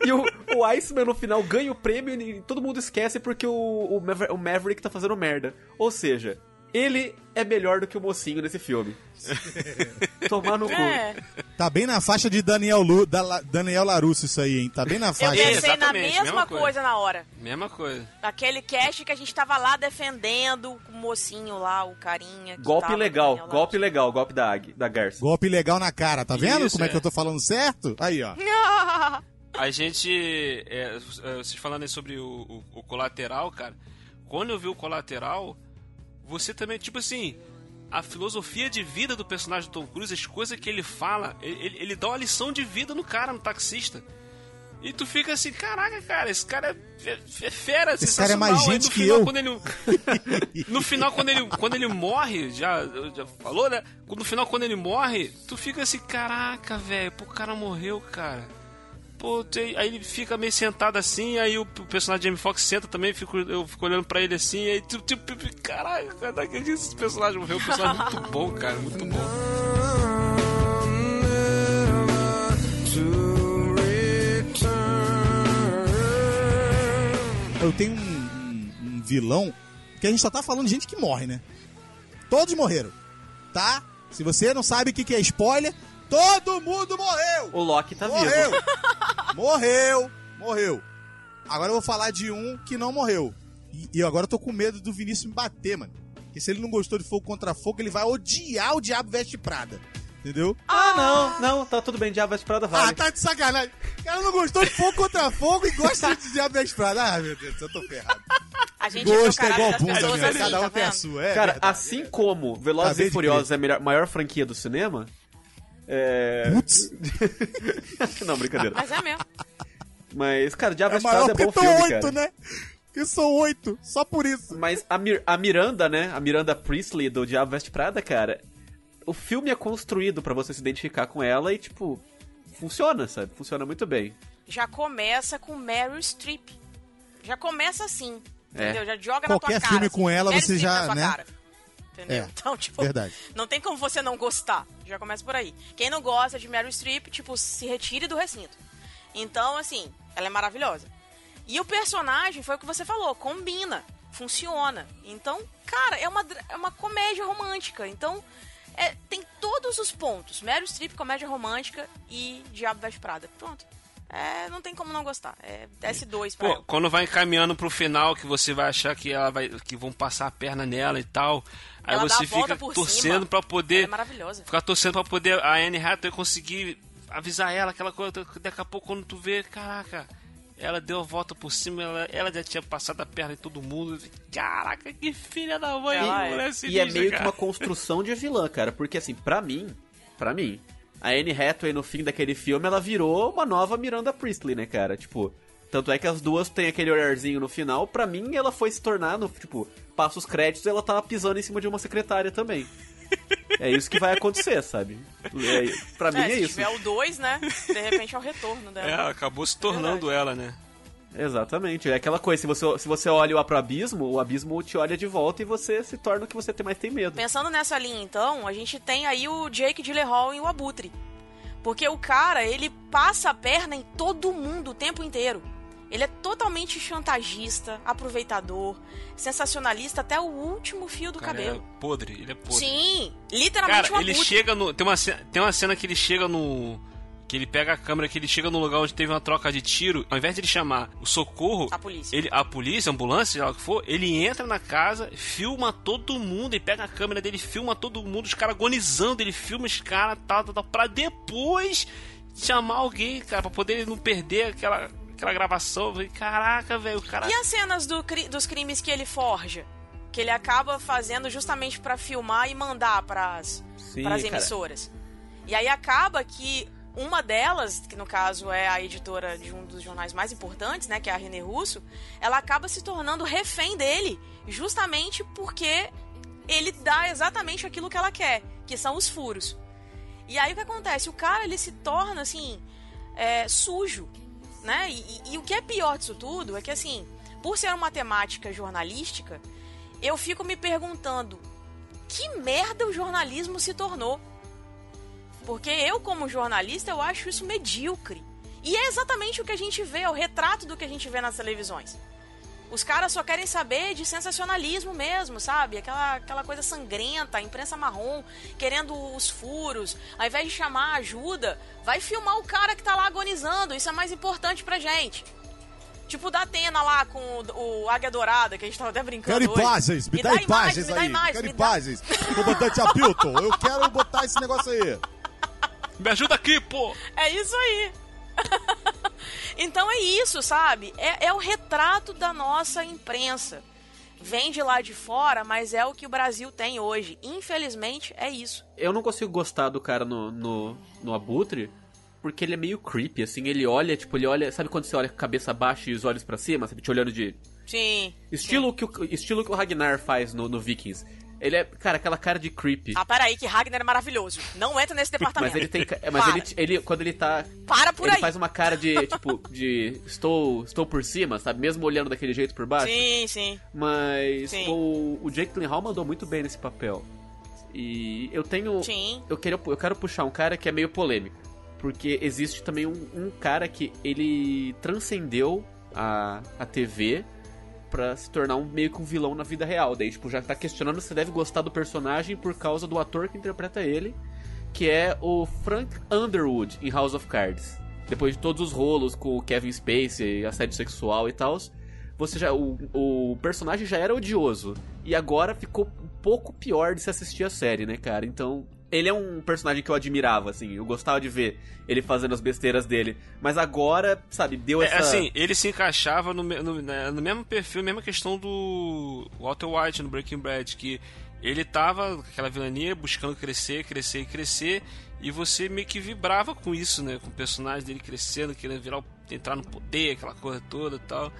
e o, o Iceman no final ganha o prêmio e todo mundo esquece porque o, o Maverick tá fazendo merda. Ou seja, ele é melhor do que o mocinho nesse filme. Tomar no cu. É, Tá bem na faixa de Daniel, Lu, da, La- Daniel Larusso isso aí, hein? Tá bem na eu faixa. pensei na mesma, mesma coisa. coisa. na hora. Mesma coisa. Aquele cast que a gente tava lá defendendo o mocinho lá, o carinha. que Golpe tava legal, golpe legal, golpe da Águia, da Garça. Golpe legal na cara, tá vendo Isso, como é. é. que eu tô falando certo? Aí, ó. A gente. é, vocês falando aí sobre o, o- o colateral, cara. Quando eu vi o colateral, você também, tipo assim. A filosofia de vida do personagem do Tom Cruise, as coisas que ele fala, ele, ele- dá uma lição de vida no cara, no taxista. E tu fica assim, caraca, cara, esse cara é, é- é fera, Esse cara é mais gente que final, eu. Quando ele, no final, quando ele, quando ele morre, já, já falou, né? No final, quando ele morre, tu fica assim, caraca, velho, pô, o cara morreu, cara. Pô, aí ele fica meio sentado assim, aí o, personagem de Jamie Foxx senta também, fico, eu fico olhando pra ele assim, aí tipo, tipo caralho, cara, não acredito que esse personagem morreu, um personagem muito bom, cara, muito bom. Eu tenho um, um- um vilão que a gente só tá falando de gente que morre, né? Todos morreram, tá? Se você não sabe o que, que é spoiler, todo mundo morreu! O Loki tá morreu! vivo. morreu! Morreu! Agora eu vou falar de um que não morreu. E, e agora eu tô com medo do Vinícius me bater, mano. Porque se ele não gostou de Fogo Contra Fogo, ele vai odiar o Diabo Veste Prada. Entendeu? Ah, não, não, tá tudo bem, Diabo Veste Prada vale. Ah, tá de sacanagem. O cara não gostou de Fogo Contra Fogo e gosta de Diabo Veste Prada. Ah, meu Deus, eu tô ferrado. A gente Gosto é caráter igual bunda, assim, Cada um tá tem a sua. É Cara, verdade. assim como Velozes Acabei e Furiosos é a melhor- maior franquia do cinema, é... Putz, não, brincadeira. Mas é mesmo. Mas, cara, Diabo é Prada é bom são filme, oito, cara. né? Que são oito, só por isso. Mas a, Mir- a Miranda, né? A Miranda Priestley do Diabo Veste Prada, cara. O filme é construído pra você se identificar com ela e, tipo, funciona, sabe? Funciona muito bem. Já começa com Meryl Streep. Já começa assim. É. Entendeu? Já joga Qualquer na tua cara. filme assim, com ela, Meryl você Streep já, né? cara. Entendeu? É, Então, tipo, Verdade. não tem como você não gostar. Já começa por aí. Quem não gosta de Meryl Streep, tipo, se retire do recinto. Então, assim, ela é maravilhosa. E o personagem, foi o que você falou, combina, funciona. Então, cara, é uma, é uma comédia romântica. Então, é, tem todos os pontos. Meryl Streep, comédia romântica e Diabo Veste Prada. Pronto. É, não tem como não gostar. É S2 pra Pô, ela. quando vai encaminhando pro final, que você vai achar que ela vai, que vão passar a perna nela e tal, aí Ela você fica por torcendo cima. pra Ela poder é maravilhosa. ficar torcendo pra poder a Anne Hathaway conseguir avisar ela aquela coisa daqui a pouco quando tu vê, caraca, ela deu a volta por cima, ela, ela já tinha passado a perna em todo mundo. Caraca, que filha da mãe, é. mulher e é sinistra, meio que cara. uma construção de vilã, cara. Porque, assim, pra mim, pra mim, a Anne Hathaway no fim daquele filme, ela virou uma nova Miranda Priestley, né, cara? Tipo, tanto é que as duas têm aquele olharzinho no final. Pra mim, ela foi se tornar, no, tipo, passa os créditos ela tava pisando em cima de uma secretária também. É isso que vai acontecer, sabe? É, pra mim É, é, se isso. tiver o 2, né? De repente é o retorno É, dela. acabou se tornando ela, né? Exatamente. É aquela coisa, se você, se você olha lá pro abismo, o abismo te olha de volta e você se torna o que você tem- mais tem medo. Pensando nessa linha, então, a gente tem aí o Jake Gyllenhaal e o Abutre. Porque o cara, ele passa a perna em todo mundo o tempo inteiro. Ele é totalmente chantagista, aproveitador, sensacionalista até o último fio do O cara cabelo. é podre, ele é podre. Sim, literalmente Cara, um ele chega no. Tem uma, tem uma cena que ele chega no. Que ele pega a câmera, que ele chega no lugar onde teve uma troca de tiro. Ao invés de ele chamar o socorro, A polícia. ele, a polícia, a ambulância, seja lá o que for, ele entra na casa, filma todo mundo, ele pega a câmera dele, filma todo mundo, os caras agonizando, ele filma os caras, tal, tal, tal, pra depois chamar alguém, cara, pra poder ele não perder aquela, aquela gravação. Eu falei, Caraca, velho, o cara. E as cenas do dos crimes que ele forja? Que ele acaba fazendo justamente pra filmar e mandar pras, Sim, pras cara. emissoras. E aí acaba que uma delas, que no caso é a editora de um dos jornais mais importantes, né, que é a René Russo, ela acaba se tornando refém dele, justamente porque ele dá exatamente aquilo que ela quer, que são os furos. E aí o que acontece? O cara ele se torna assim é, sujo, né? E, e- e o que é pior disso tudo é que assim, por ser uma temática jornalística, eu fico me perguntando que merda o jornalismo se tornou. Porque eu, como jornalista, eu acho isso medíocre. E é exatamente o que a gente vê, é o retrato do que a gente vê nas televisões. Os caras só querem saber de sensacionalismo mesmo, sabe? Aquela, aquela coisa sangrenta, a imprensa marrom, querendo os furos. Ao invés de chamar ajuda, vai filmar o cara que tá lá agonizando. Isso é mais importante pra gente. Tipo da Atena lá com o, o Águia Dourada, que a gente tava até brincando Quero hoje. imagens, me, dá, imagens me aí. dá imagens, quero me dá- imagens. Comandante Hamilton, eu quero botar esse negócio aí. Me ajuda aqui, pô! É isso aí. então é isso, sabe? É, é o retrato da nossa imprensa. Vem de lá de fora, mas é o que o Brasil tem hoje. Infelizmente, é isso. Eu não consigo gostar do cara no, no, no Abutre, porque ele é meio creepy, assim, ele olha, tipo, ele olha, sabe quando você olha com a cabeça baixa e os olhos pra cima, sabe, te olhando de... Sim. Estilo que, o, estilo que o Ragnar faz no, no Vikings. Ele é, cara, aquela cara de creepy. Ah, peraí, que Ragnar é maravilhoso. Não entra nesse departamento. Mas ele tem. Mas ele, ele, quando ele tá. Para por ele aí. faz uma cara de, tipo, de. Estou, estou por cima, sabe? Mesmo olhando daquele jeito por baixo. Sim, sim. Mas Sim. o, o Jake Gyllenhaal mandou muito bem nesse papel. E eu tenho. Sim. Eu quero, eu quero puxar um cara que é meio polêmico. Porque existe também um, um cara que ele transcendeu a, a TV pra se tornar um, meio que um vilão na vida real. Daí, tipo, já tá questionando se deve gostar do personagem por causa do ator que interpreta ele, que é o Frank Underwood em House of Cards. Depois de todos os rolos com o Kevin Spacey, assédio sexual e tal, você já o, o personagem já era odioso e agora ficou um pouco pior de se assistir a série, né, cara? Então, ele é um personagem que eu admirava, assim, eu gostava de ver ele fazendo as besteiras dele, mas agora, sabe, deu É, essa assim, ele se encaixava no, no, né, no mesmo perfil, mesma questão do Walter White no Breaking Bad, que ele tava com aquela vilania buscando crescer, crescer e crescer, e você meio que vibrava com isso, né? Com o personagem dele crescendo, querendo virar, entrar no poder, aquela coisa toda e tal.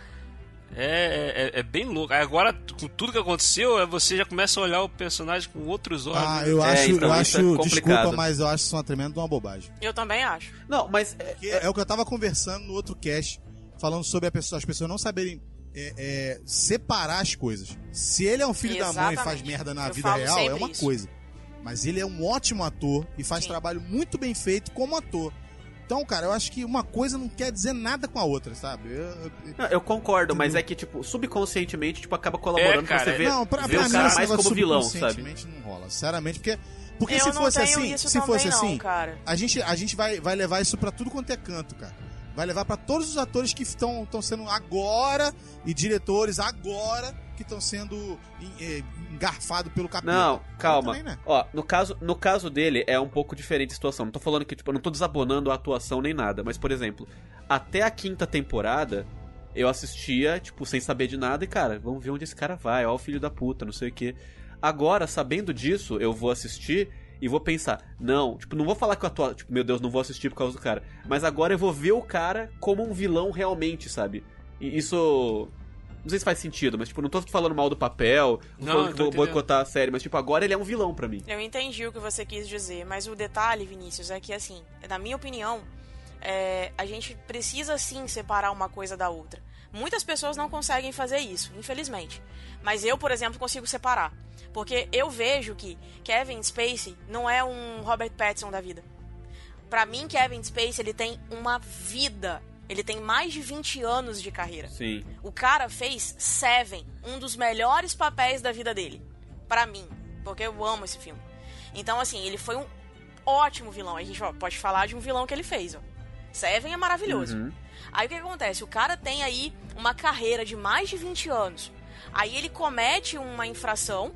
É, é, é bem louco. Agora, com tudo que aconteceu, é, você já começa a olhar o personagem com outros olhos. Ah, né? eu É, acho, então, eu isso é acho, complicado. desculpa, mas eu acho isso uma tremenda uma bobagem. Eu também acho. Não, mas é, é o que eu tava conversando no outro cast, falando sobre a pessoa- as pessoas não saberem é, é, separar as coisas. Se ele é um filho da mãe e faz Exatamente. merda na Eu vida real, é uma isso. coisa. Mas ele é um ótimo ator e faz Sim. trabalho muito bem feito como ator. Então, cara, eu acho que uma coisa não quer dizer nada com a outra, sabe? Eu- eu- Não, eu concordo, mas Entendeu? é que, tipo, subconscientemente, tipo, acaba colaborando É, cara, pra você ver, não, pra, ver pra o mim cara mais como vilão, sabe? subconscientemente não rola, sinceramente, porque, porque eu se não fosse tenho assim, isso se fosse não, assim, cara. a gente, a gente vai, vai levar isso pra tudo quanto é canto, cara. Vai levar pra todos os atores que estão sendo agora e diretores agora que estão sendo en- eh, engarfados pelo capeta. Não, calma. também, né? Ó, no caso, no caso dele é um pouco diferente a situação. Não tô falando que, tipo, eu não tô desabonando a atuação nem nada, mas, por exemplo, até a quinta temporada, eu assistia, tipo, sem saber de nada, e, cara, vamos ver onde esse cara vai, ó, o filho da puta, não sei o quê. Agora, sabendo disso, eu vou assistir e vou pensar, não, tipo, não vou falar que eu atuo, tipo, meu Deus, não vou assistir por causa do cara. Mas agora eu vou ver o cara como um vilão realmente, sabe? E isso. Não sei se faz sentido, mas, tipo, não tô falando mal do papel, não, falando que vou entendendo. boicotar a série, mas, tipo, agora ele é um vilão pra mim. Eu entendi o que você quis dizer, mas o detalhe, Vinícius, é que assim, na minha opinião, é, a gente precisa sim separar uma coisa da outra. Muitas pessoas não conseguem fazer isso, infelizmente. Mas eu, por exemplo, consigo separar. Porque eu vejo que Kevin Spacey não é um Robert Pattinson da vida. Pra mim, Kevin Spacey, ele tem uma vida. Ele tem mais de 20 anos de carreira. Sim. O cara fez Seven, um dos melhores papéis da vida dele. Pra mim. Porque eu amo esse filme. Então, assim, ele foi um ótimo vilão. A gente ó, pode falar de um vilão que ele fez, ó. Seven é maravilhoso. Uhum. Aí o que, que acontece? O cara tem aí uma carreira de mais de 20 anos. Aí ele comete uma infração.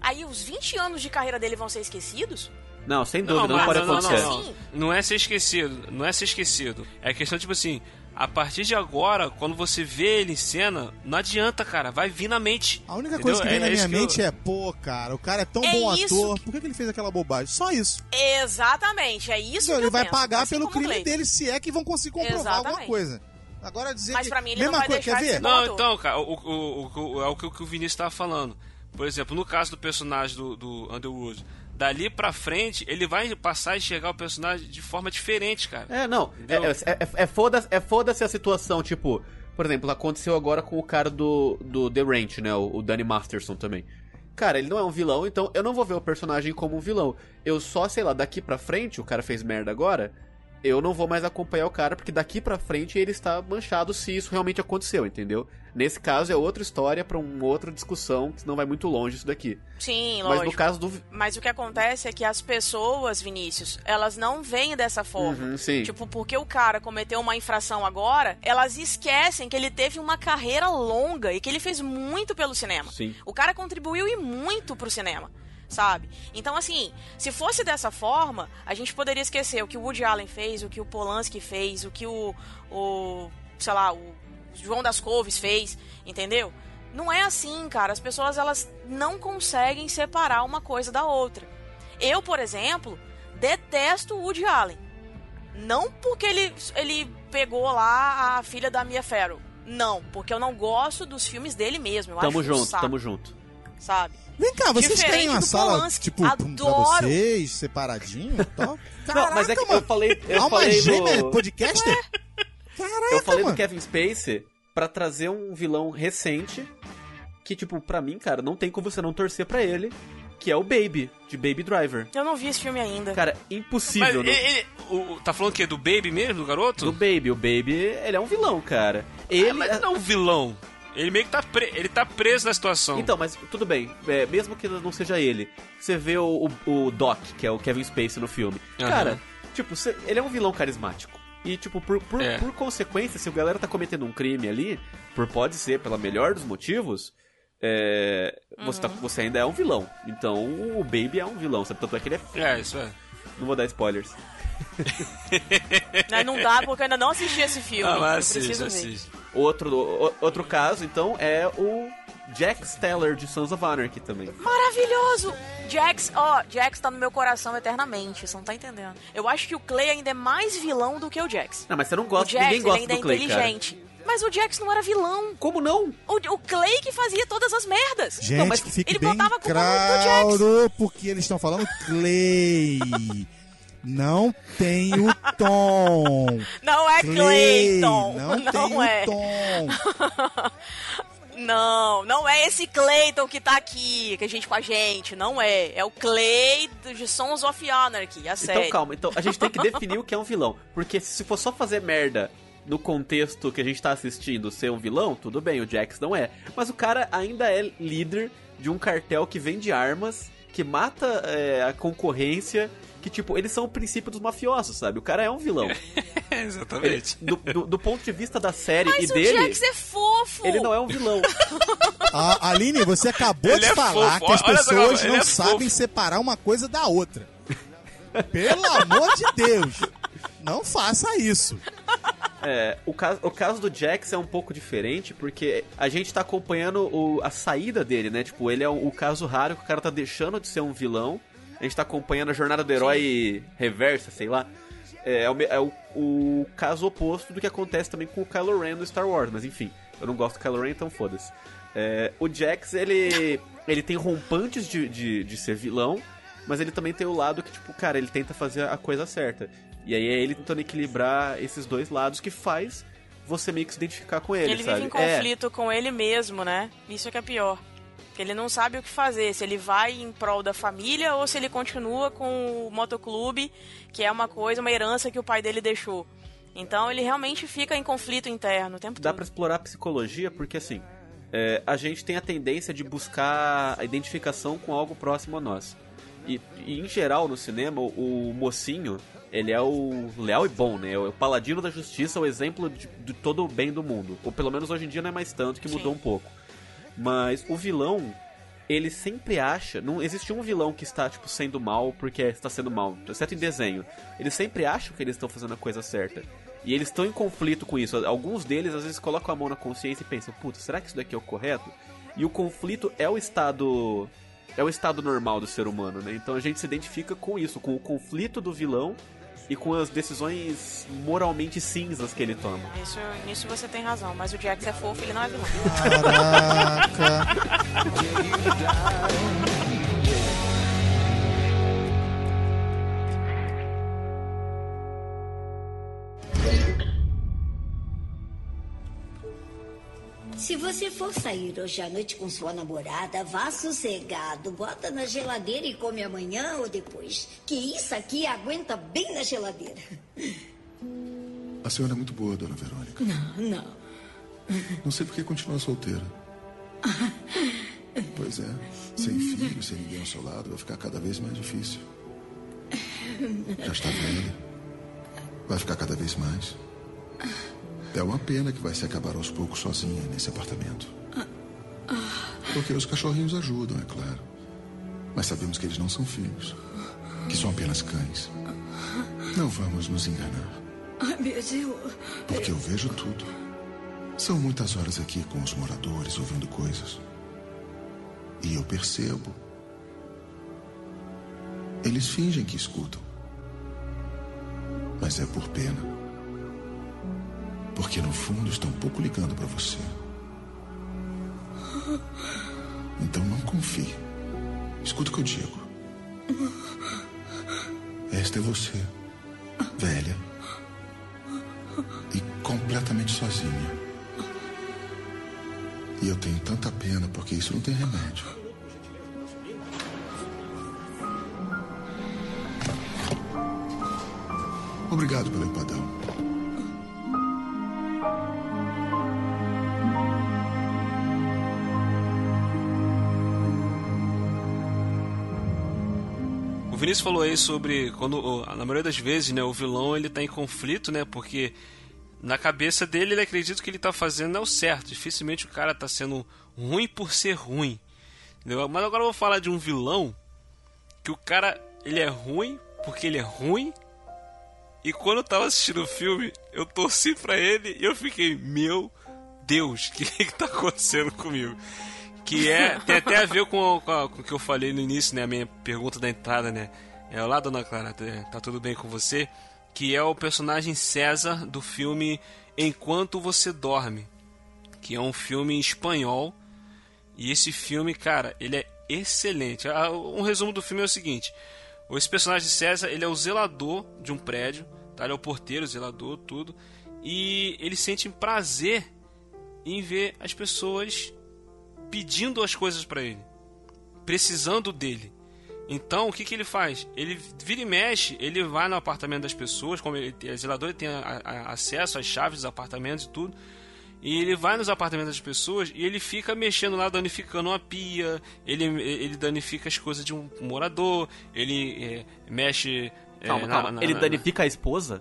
Aí os 20 anos de carreira dele vão ser esquecidos? Não, sem Não, dúvida, não, mas pode não, não, acontecer. não, não. Não é ser esquecido, não é ser esquecido. É questão, tipo assim, a partir de agora, quando você vê ele em cena, não adianta, cara, vai vir na mente. A única Entendeu? coisa que vem É- na é minha que eu- mente é, pô, cara, o cara é tão É bom isso ator, que- por que, que ele fez aquela bobagem? Só isso. Exatamente, é isso Então, que ele eu vai penso, pagar assim pelo crime Cleiton. dele, se é que vão conseguir comprovar alguma Exatamente. coisa. Agora dizer Mas que. pra mim ele mesma não vai coisa, deixar quer ver? Não, então, cara, o, o, o- o- é o que o Vinícius tava falando. Por exemplo, no caso do personagem do, do Underwood, dali pra frente, ele vai passar a enxergar o personagem de forma diferente, cara. É, não. É, Entendeu? é, é, é foda-se é foda a situação, tipo, por exemplo, aconteceu agora com o cara do, do The Ranch, né? O, o Danny Masterson também. Cara, ele não é um vilão, então eu não vou ver o personagem como um vilão. Eu só, sei lá, daqui pra frente, o cara fez merda agora, eu não vou mais acompanhar o cara, porque daqui pra frente ele está manchado se isso realmente aconteceu, entendeu? Nesse caso é outra história pra uma outra discussão, que não vai muito longe isso daqui. Sim, Mas lógico. no caso do. Mas o que acontece é que as pessoas, Vinícius, elas não veem dessa forma. Uhum, sim. Tipo, porque o cara cometeu uma infração agora, elas esquecem que ele teve uma carreira longa e que ele fez muito pelo cinema. Sim. O cara contribuiu e muito pro cinema, sabe? Então, assim, se fosse dessa forma, a gente poderia esquecer o que o Woody Allen fez, o que o Polanski fez, o que o, o sei lá, o João das Couves fez, entendeu? Não é assim, cara. As pessoas, elas não conseguem separar uma coisa da outra. Eu, por exemplo, detesto o Woody Allen. Não porque ele, ele pegou lá a filha da Mia Farrow. Não, porque eu não gosto dos filmes dele mesmo. Eu Tamo acho um junto, saco tamo junto. sabe? Vem cá, vocês Diferente têm uma do sala, Polanski. tipo, pra Adoro. vocês, separadinho? Top. não, mas é que Caraca, eu mano. falei, eu Alma falei gêmea no, podcaster? Caraca, eu falei mano. do Kevin Spacey pra trazer um vilão recente que tipo, pra mim, cara, não tem como você não torcer pra ele, que é o Baby de Baby Driver. Eu não vi esse filme ainda. Cara, Mas impossível, ele, não. ele- o- o- tá falando o quê? Do Baby mesmo, do garoto? Do Baby, o Baby, ele é um vilão, cara. Ele Ah, mas não é um vilão. Ele meio que tá, pre- ele tá preso na situação. Então, mas tudo bem, é, mesmo que não seja ele, você vê o, o, o Doc, que é o Kevin Spacey no filme. Aham. Cara, tipo, você- ele é um vilão carismático. E, tipo, por, por, É. por consequência, se o galera tá cometendo um crime ali, por pode ser pela melhor dos motivos, é, você, tá- você ainda é um vilão. Então, o Baby é um vilão, sabe? Tanto é que ele é. É, isso é. Não vou dar spoilers. Né, Não dá, porque eu ainda não assisti esse filme. Ah, eu mas preciso assiste, assiste. Outro, o- outro caso, então, é o Jack Steller de Sons of Anarchy também. Maravilhoso! Jax, ó, Jax tá no meu coração eternamente, você não tá entendendo. Eu acho que o Clay ainda é mais vilão do que o Jax. Não, mas você não O gosta, Jax, ninguém ele gosta ainda do é Clay, cara. inteligente. Mas o Jax não era vilão. Como não? O, o Clay que fazia todas as merdas. Gente, Não, mas ele bem botava a culpa no- Jax. porque eles estão falando Clay. Não tem o tom. Não é Clay, Clayton. não, Não, tem é. o tom. Não, não é esse Clayton que tá aqui, que a gente com a gente. Não é. É o Clay de Sons of Anarchy, a série. Então calma, então a gente tem que definir o que é um vilão. Porque se for só fazer merda no contexto que a gente tá assistindo ser um vilão, tudo bem, o Jax não é. Mas o cara ainda é líder de um cartel que vende armas, que mata é, a concorrência, que tipo, eles são o princípio dos mafiosos, sabe? O cara é um vilão. É, Ele- exatamente. do, do- do ponto de vista da série Mas e o dele, Jax é fofo. ele não é um vilão. A, Aline, você acabou Ele de é falar fofo, que as olha pessoas não é sabem fofo. separar uma coisa da outra. Pelo amor de Deus. Não faça isso. É, o, caso, o caso do Jax é um pouco diferente, porque a gente tá acompanhando o- a saída dele, né? Tipo, ele é o, o caso raro que o cara tá deixando de ser um vilão. A gente tá acompanhando a jornada do herói reversa, sei lá. É, é o é o, o caso oposto do que acontece também com o Kylo Ren do Star Wars, mas enfim, eu não gosto do Kylo Ren, então foda-se. É, o Jax, ele, ele tem rompantes de, de, de ser vilão, mas ele também tem o lado que, tipo, cara, ele tenta fazer a coisa certa. E aí é ele tentando equilibrar esses dois lados que faz você meio que se identificar com ele, Ele sabe? vive em É. conflito com ele mesmo, né? Isso que é pior. Ele não sabe o que fazer, se ele vai em prol da família ou se ele continua com o motoclube, que é uma coisa, uma herança que o pai dele deixou. Então ele realmente fica em conflito interno o tempo Dá todo. pra explorar a psicologia porque, assim, é, a gente tem a tendência de buscar a identificação com algo próximo a nós. E, e, em geral, no cinema, o, o mocinho, ele é o leal e bom, né? É o paladino da justiça, o exemplo de, de todo o bem do mundo. Ou pelo menos hoje em dia não é mais tanto, que mudou Sim. um pouco. Mas o vilão, ele sempre acha. Não existe um vilão que está, tipo, sendo mal porque está sendo mal, exceto em desenho. Eles sempre acham que eles estão fazendo a coisa certa. E eles estão em conflito com isso. Alguns deles, às vezes, colocam a mão na consciência e pensam, puta, será que isso daqui é o correto? E o conflito é o estado. É o estado normal do ser humano, né? Então a gente se identifica com isso, com o conflito do vilão e com as decisões moralmente cinzas que ele toma. Isso, nisso você tem razão, mas o Jax é fofo, ele não é vilão. Caraca. Se você for sair hoje à noite com sua namorada, vá sossegado. Bota na geladeira e come amanhã ou depois. Que isso aqui aguenta bem na geladeira. A senhora é muito boa, dona Verônica. Não, não. Não sei por que continua solteira. Pois é, sem filho, sem ninguém ao seu lado, vai ficar cada vez mais difícil. Já está velha. Vai ficar cada vez mais. É uma pena que vai se acabar aos poucos sozinha nesse apartamento. Porque os cachorrinhos ajudam, é claro. Mas sabemos que eles não são filhos. Que são apenas cães. Não vamos nos enganar. Ai, mas eu. Porque eu vejo tudo. São muitas horas aqui com os moradores ouvindo coisas. E eu percebo. Eles fingem que escutam. Mas é por pena. Porque no fundo estão pouco ligando para você. Então não confie. Escuta o que eu digo. Esta é você, velha e completamente sozinha. E eu tenho tanta pena porque isso não tem remédio. Obrigado pelo empadão. Vinícius falou aí sobre quando, na maioria das vezes, né, o vilão ele tá em conflito, né, porque na cabeça dele ele acredita que ele tá fazendo é o certo. Dificilmente o cara tá sendo ruim por ser ruim. Entendeu? Mas agora eu vou falar de um vilão que o cara ele é ruim porque ele é ruim. E quando eu tava assistindo o filme, eu torci pra ele e eu fiquei, meu Deus, o que, que tá acontecendo comigo? Que é. Tem até a ver com, com, com o que eu falei no início, né? A minha pergunta da entrada, né? É lá, dona Clara, tá, tá tudo bem com você? Que é o personagem César do filme Enquanto Você Dorme. Que é um filme em espanhol. E esse filme, cara, ele é excelente. Ah, Um resumo do filme é o seguinte: esse personagem César, ele é o zelador de um prédio, tá? Ele é o porteiro, o zelador, tudo. E ele sente prazer em ver as pessoas pedindo as coisas pra ele, precisando dele. Então, o que, que ele faz? Ele vira e mexe, ele vai no apartamento das pessoas, como ele é zelador, ele tem a- a- acesso às chaves dos apartamentos e tudo. E ele vai nos apartamentos das pessoas e ele fica mexendo lá, danificando uma pia, ele, ele danifica as coisas de um morador, ele é, mexe. é, Calma, na- calma. na- Ele danifica a esposa?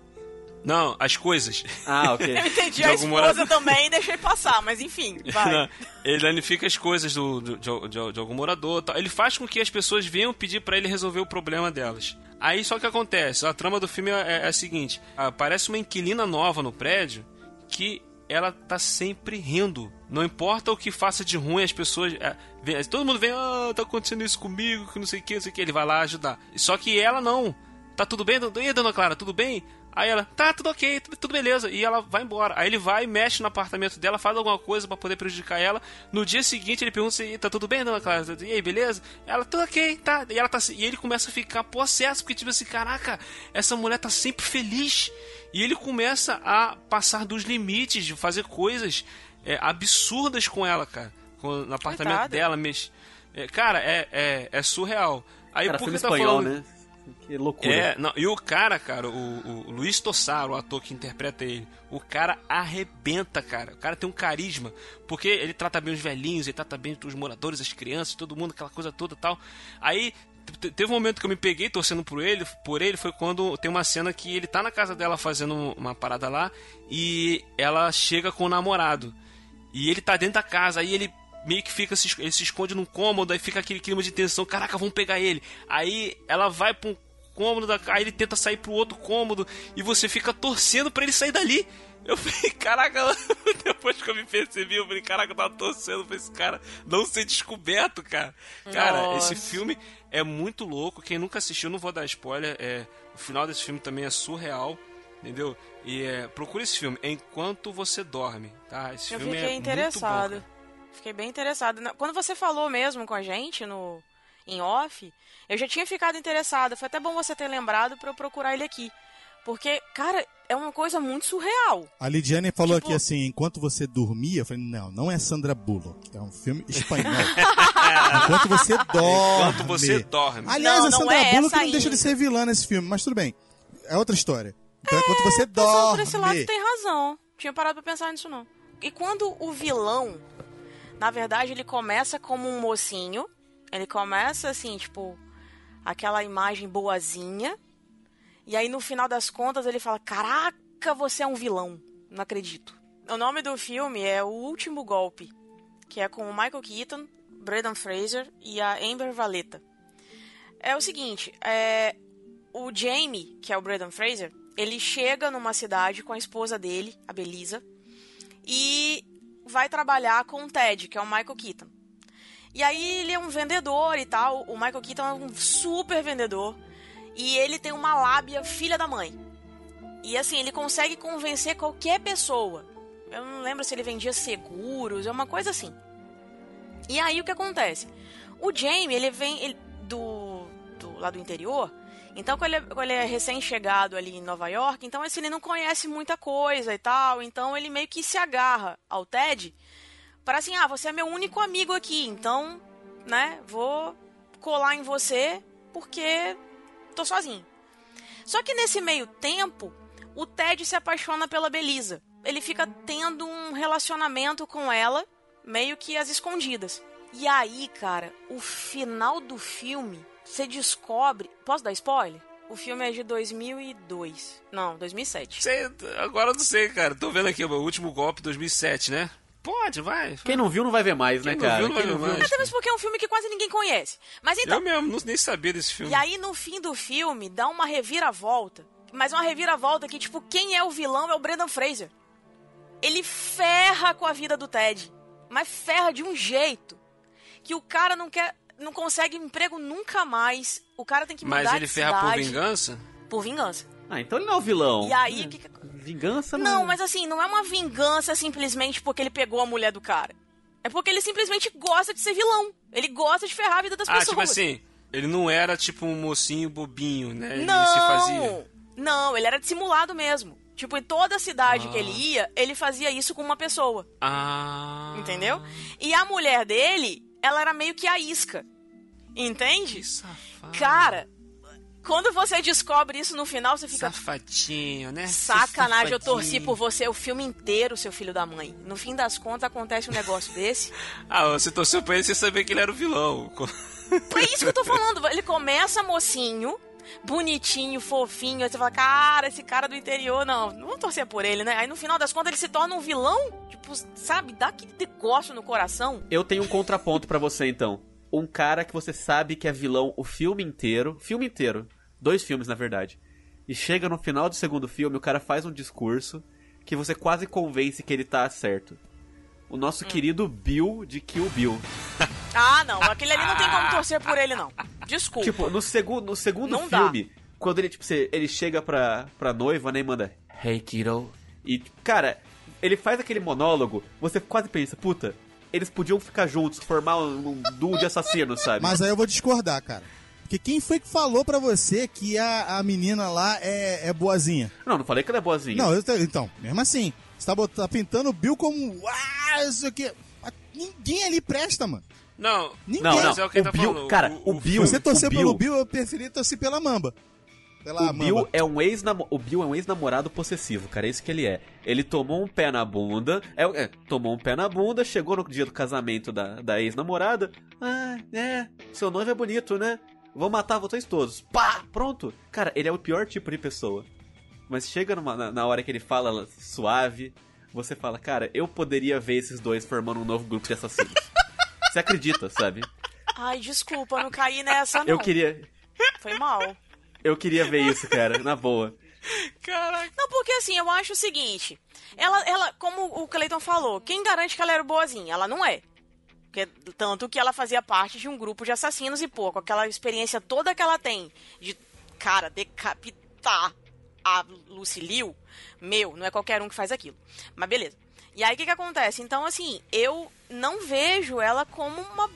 Não, as coisas. Ah, ok. Eu entendi a esposa morador. também e deixei passar, mas enfim, vai. Não, ele danifica as coisas do, do- de, de- de algum morador. tal. Ele faz com que as pessoas venham pedir pra ele resolver o problema delas. Aí só que acontece, a trama do filme é, é a seguinte: aparece uma inquilina nova no prédio que ela tá sempre rindo. Não importa o que faça de ruim, as pessoas. é, vê- todo mundo vem, ah, tá acontecendo isso comigo, que não sei o que, não sei o que. Ele vai lá ajudar. Só que ela não. Tá tudo bem? E aí, dona Clara, tudo bem? Aí ela, tá, tudo ok, tudo, tudo beleza. E ela vai embora. Aí ele vai, mexe no apartamento dela, faz alguma coisa pra poder prejudicar ela. No dia seguinte ele pergunta se tá tudo bem, dona Clara? E aí, beleza? Ela, tudo ok, tá. E, ela tá, e ele começa a ficar possesso, porque tipo assim, caraca, essa mulher tá sempre feliz. E ele começa a passar dos limites, de fazer coisas é, absurdas com ela, cara. Com, no apartamento Coitada. dela, mexe. É, cara, é, é, é surreal. Aí Cara, por que tá espanhol, falando... né? Que loucura. É, não, e o cara, cara, o, o Luiz Tossaro, o ator que interpreta ele, o cara arrebenta, cara. O cara tem um carisma, porque ele trata bem os velhinhos, ele trata bem os moradores, as crianças, todo mundo, aquela coisa toda tal. Aí te- teve um momento que eu me peguei torcendo por ele, por ele foi quando tem uma cena que ele tá na casa dela fazendo uma parada lá e ela chega com o namorado. E ele tá dentro da casa, aí ele meio que fica, se, ele se esconde num cômodo, aí fica aquele clima de tensão, caraca, vamos pegar ele. Aí ela vai pra um cômodo, aí ele tenta sair pro outro cômodo, e você fica torcendo pra ele sair dali. Eu falei, caraca, depois que eu me percebi, eu falei, caraca, eu tava torcendo pra esse cara não ser descoberto, cara. Cara, Nossa. esse filme é muito louco, quem nunca assistiu, não vou dar spoiler, é, o final desse filme também é surreal. Entendeu? E é, procura esse filme enquanto você dorme, tá? Esse Eu filme fiquei é interessado. Muito bom, cara. Fiquei bem interessado. Na- Quando você falou mesmo com a gente no em off, eu já tinha ficado interessada. Foi até bom você ter lembrado pra eu procurar ele aqui. Porque, cara, é uma coisa muito surreal. A Lidiane falou Tipo- aqui assim, enquanto você dormia, eu falei, não, não é Sandra Bullock, é um filme espanhol. enquanto você dorme. Enquanto você dorme. Aliás, Não, a não Sandra é Bullock não deixa de ainda. ser vilã nesse filme, mas tudo bem. É outra história. Então, enquanto você dorme. por esse lado, tem razão. Tinha parado pra pensar nisso, não. E quando o vilão, na verdade, ele começa como um mocinho, ele começa assim, tipo, aquela imagem boazinha, e aí no final das contas ele fala: Caraca, você é um vilão. Não acredito. O nome do filme é O Último Golpe, que é com o Michael Keaton, Brendan Fraser e a Amber Valletta. É o seguinte, é, o Jamie, que é o Brendan Fraser, ele chega numa cidade com a esposa dele, a Belisa, e vai trabalhar com o Ted, que é o Michael Keaton. E aí ele é um vendedor e tal, o Michael Keaton é um super vendedor, e ele tem uma lábia filha da mãe. E assim, ele consegue convencer qualquer pessoa. Eu não lembro se ele vendia seguros, é uma coisa assim. E aí o que acontece? O Jamie, ele vem, ele- do, do lá do interior. Então, quando ele, quando ele é recém-chegado ali em Nova York, então assim, ele não conhece muita coisa e tal. Então, ele meio que se agarra ao Ted para assim, ah, você é meu único amigo aqui, então, né, vou colar em você porque tô sozinho. Só que nesse meio tempo, o Ted se apaixona pela Belisa. Ele fica tendo um relacionamento com ela, meio que às escondidas. E aí, cara, o final do filme, você descobre. Posso dar spoiler? O filme é de 2002. Não, 2007. Sei, agora eu não sei, cara. Tô vendo aqui o meu último golpe 2007, né? Pode, vai. Quem não viu não vai ver mais, né, Quem não cara? viu não vai Quem ver mais. Até mesmo porque é um filme que quase ninguém conhece. Mas então, Eu mesmo, não, nem sabia desse filme. E aí, no fim do filme, dá uma reviravolta. Mas uma reviravolta que, tipo, quem é o vilão é o Brendan Fraser. Ele ferra com a vida do Ted. Mas ferra de um jeito que o cara não quer. Não consegue emprego nunca mais. O cara tem que mudar Mas ele de ferra por vingança? Por vingança. Ah, então ele não é o vilão. E aí, É, o que que- Vingança não. Não, mas assim, não é uma vingança simplesmente porque ele pegou a mulher do cara. É porque ele simplesmente gosta de ser vilão. Ele gosta de ferrar a vida das Ah, pessoas. tipo assim, ele não era tipo um mocinho bobinho, né? Ele Não! se fazia. Não, ele era dissimulado mesmo. Tipo, em toda cidade que ele ia, ele fazia isso com uma pessoa. Ah. Entendeu? E a mulher dele, ela era meio que a isca. Entende? Cara, quando você descobre isso no final, você fica. Safadinho, né? Sacanagem, eu torci por você o filme inteiro, seu filho da mãe. No fim das contas, acontece um negócio desse. Ah, você torceu pra ele sem saber que ele era o vilão. É isso que eu tô falando. Ele começa mocinho, bonitinho, fofinho. Aí você fala, cara, esse cara do interior, não, não vou torcer por ele, né? Aí no final das contas ele se torna um vilão. Tipo, sabe, dá aquele negócio no coração. Eu tenho um contraponto pra você então. Um cara que você sabe que é vilão o filme inteiro, filme inteiro, dois filmes na verdade. E chega no final do segundo filme, o cara faz um discurso que você quase convence que ele tá certo. O nosso querido Bill de Kill Bill. Ah, não, aquele ali não tem como torcer por ele, não. Desculpa. Tipo, no, segu no segundo Não dá. filme, quando ele, tipo, ele chega pra, pra noiva, né, e manda Hey, kiddo. E, cara, ele faz aquele monólogo, você quase pensa, puta, eles podiam ficar juntos, formar um, um duo de assassinos, sabe? Mas aí eu vou discordar, cara. Porque quem foi que falou pra você que a, a menina lá é, é boazinha? Não, não falei que ela é boazinha. Não, eu, então, mesmo assim, você tá, bot- tá pintando o Bill como. Ah, isso aqui. Ninguém ali presta, mano. Não, Ninguém. Não, não. É o que ele tá Bill, falando. cara, O- o, Bill. Se você torcer o Bill, pelo Bill, eu preferi torcer pela Mamba. Pela O Bill Mamba. é um ex o Bill é um ex-namorado possessivo, cara, é isso que ele é. Ele tomou um pé na bunda, é, é, tomou um pé na bunda, chegou no dia do casamento da, da ex-namorada. Ah, é, seu noivo é bonito, né? Vou matar vocês todos. Pá, pronto. Cara, ele é o pior tipo de pessoa. Mas chega numa- na, na hora que ele fala suave, você fala, cara, eu poderia ver esses dois formando um novo grupo de assassinos. você acredita, sabe? Ai, desculpa, eu não caí nessa, não. Eu queria, Foi mal. eu queria ver isso, cara, na boa. Caraca. Não, porque assim, eu acho o seguinte. Ela, ela, como o Cleiton falou, quem garante que ela era boazinha? Ela não é. Porque, tanto que ela fazia parte de um grupo de assassinos e, pô, com aquela experiência toda que ela tem de, cara, decapitar a Lucy Liu, meu, não é qualquer um que faz aquilo. Mas beleza. E aí, o que que acontece? Então, assim, eu não vejo ela como uma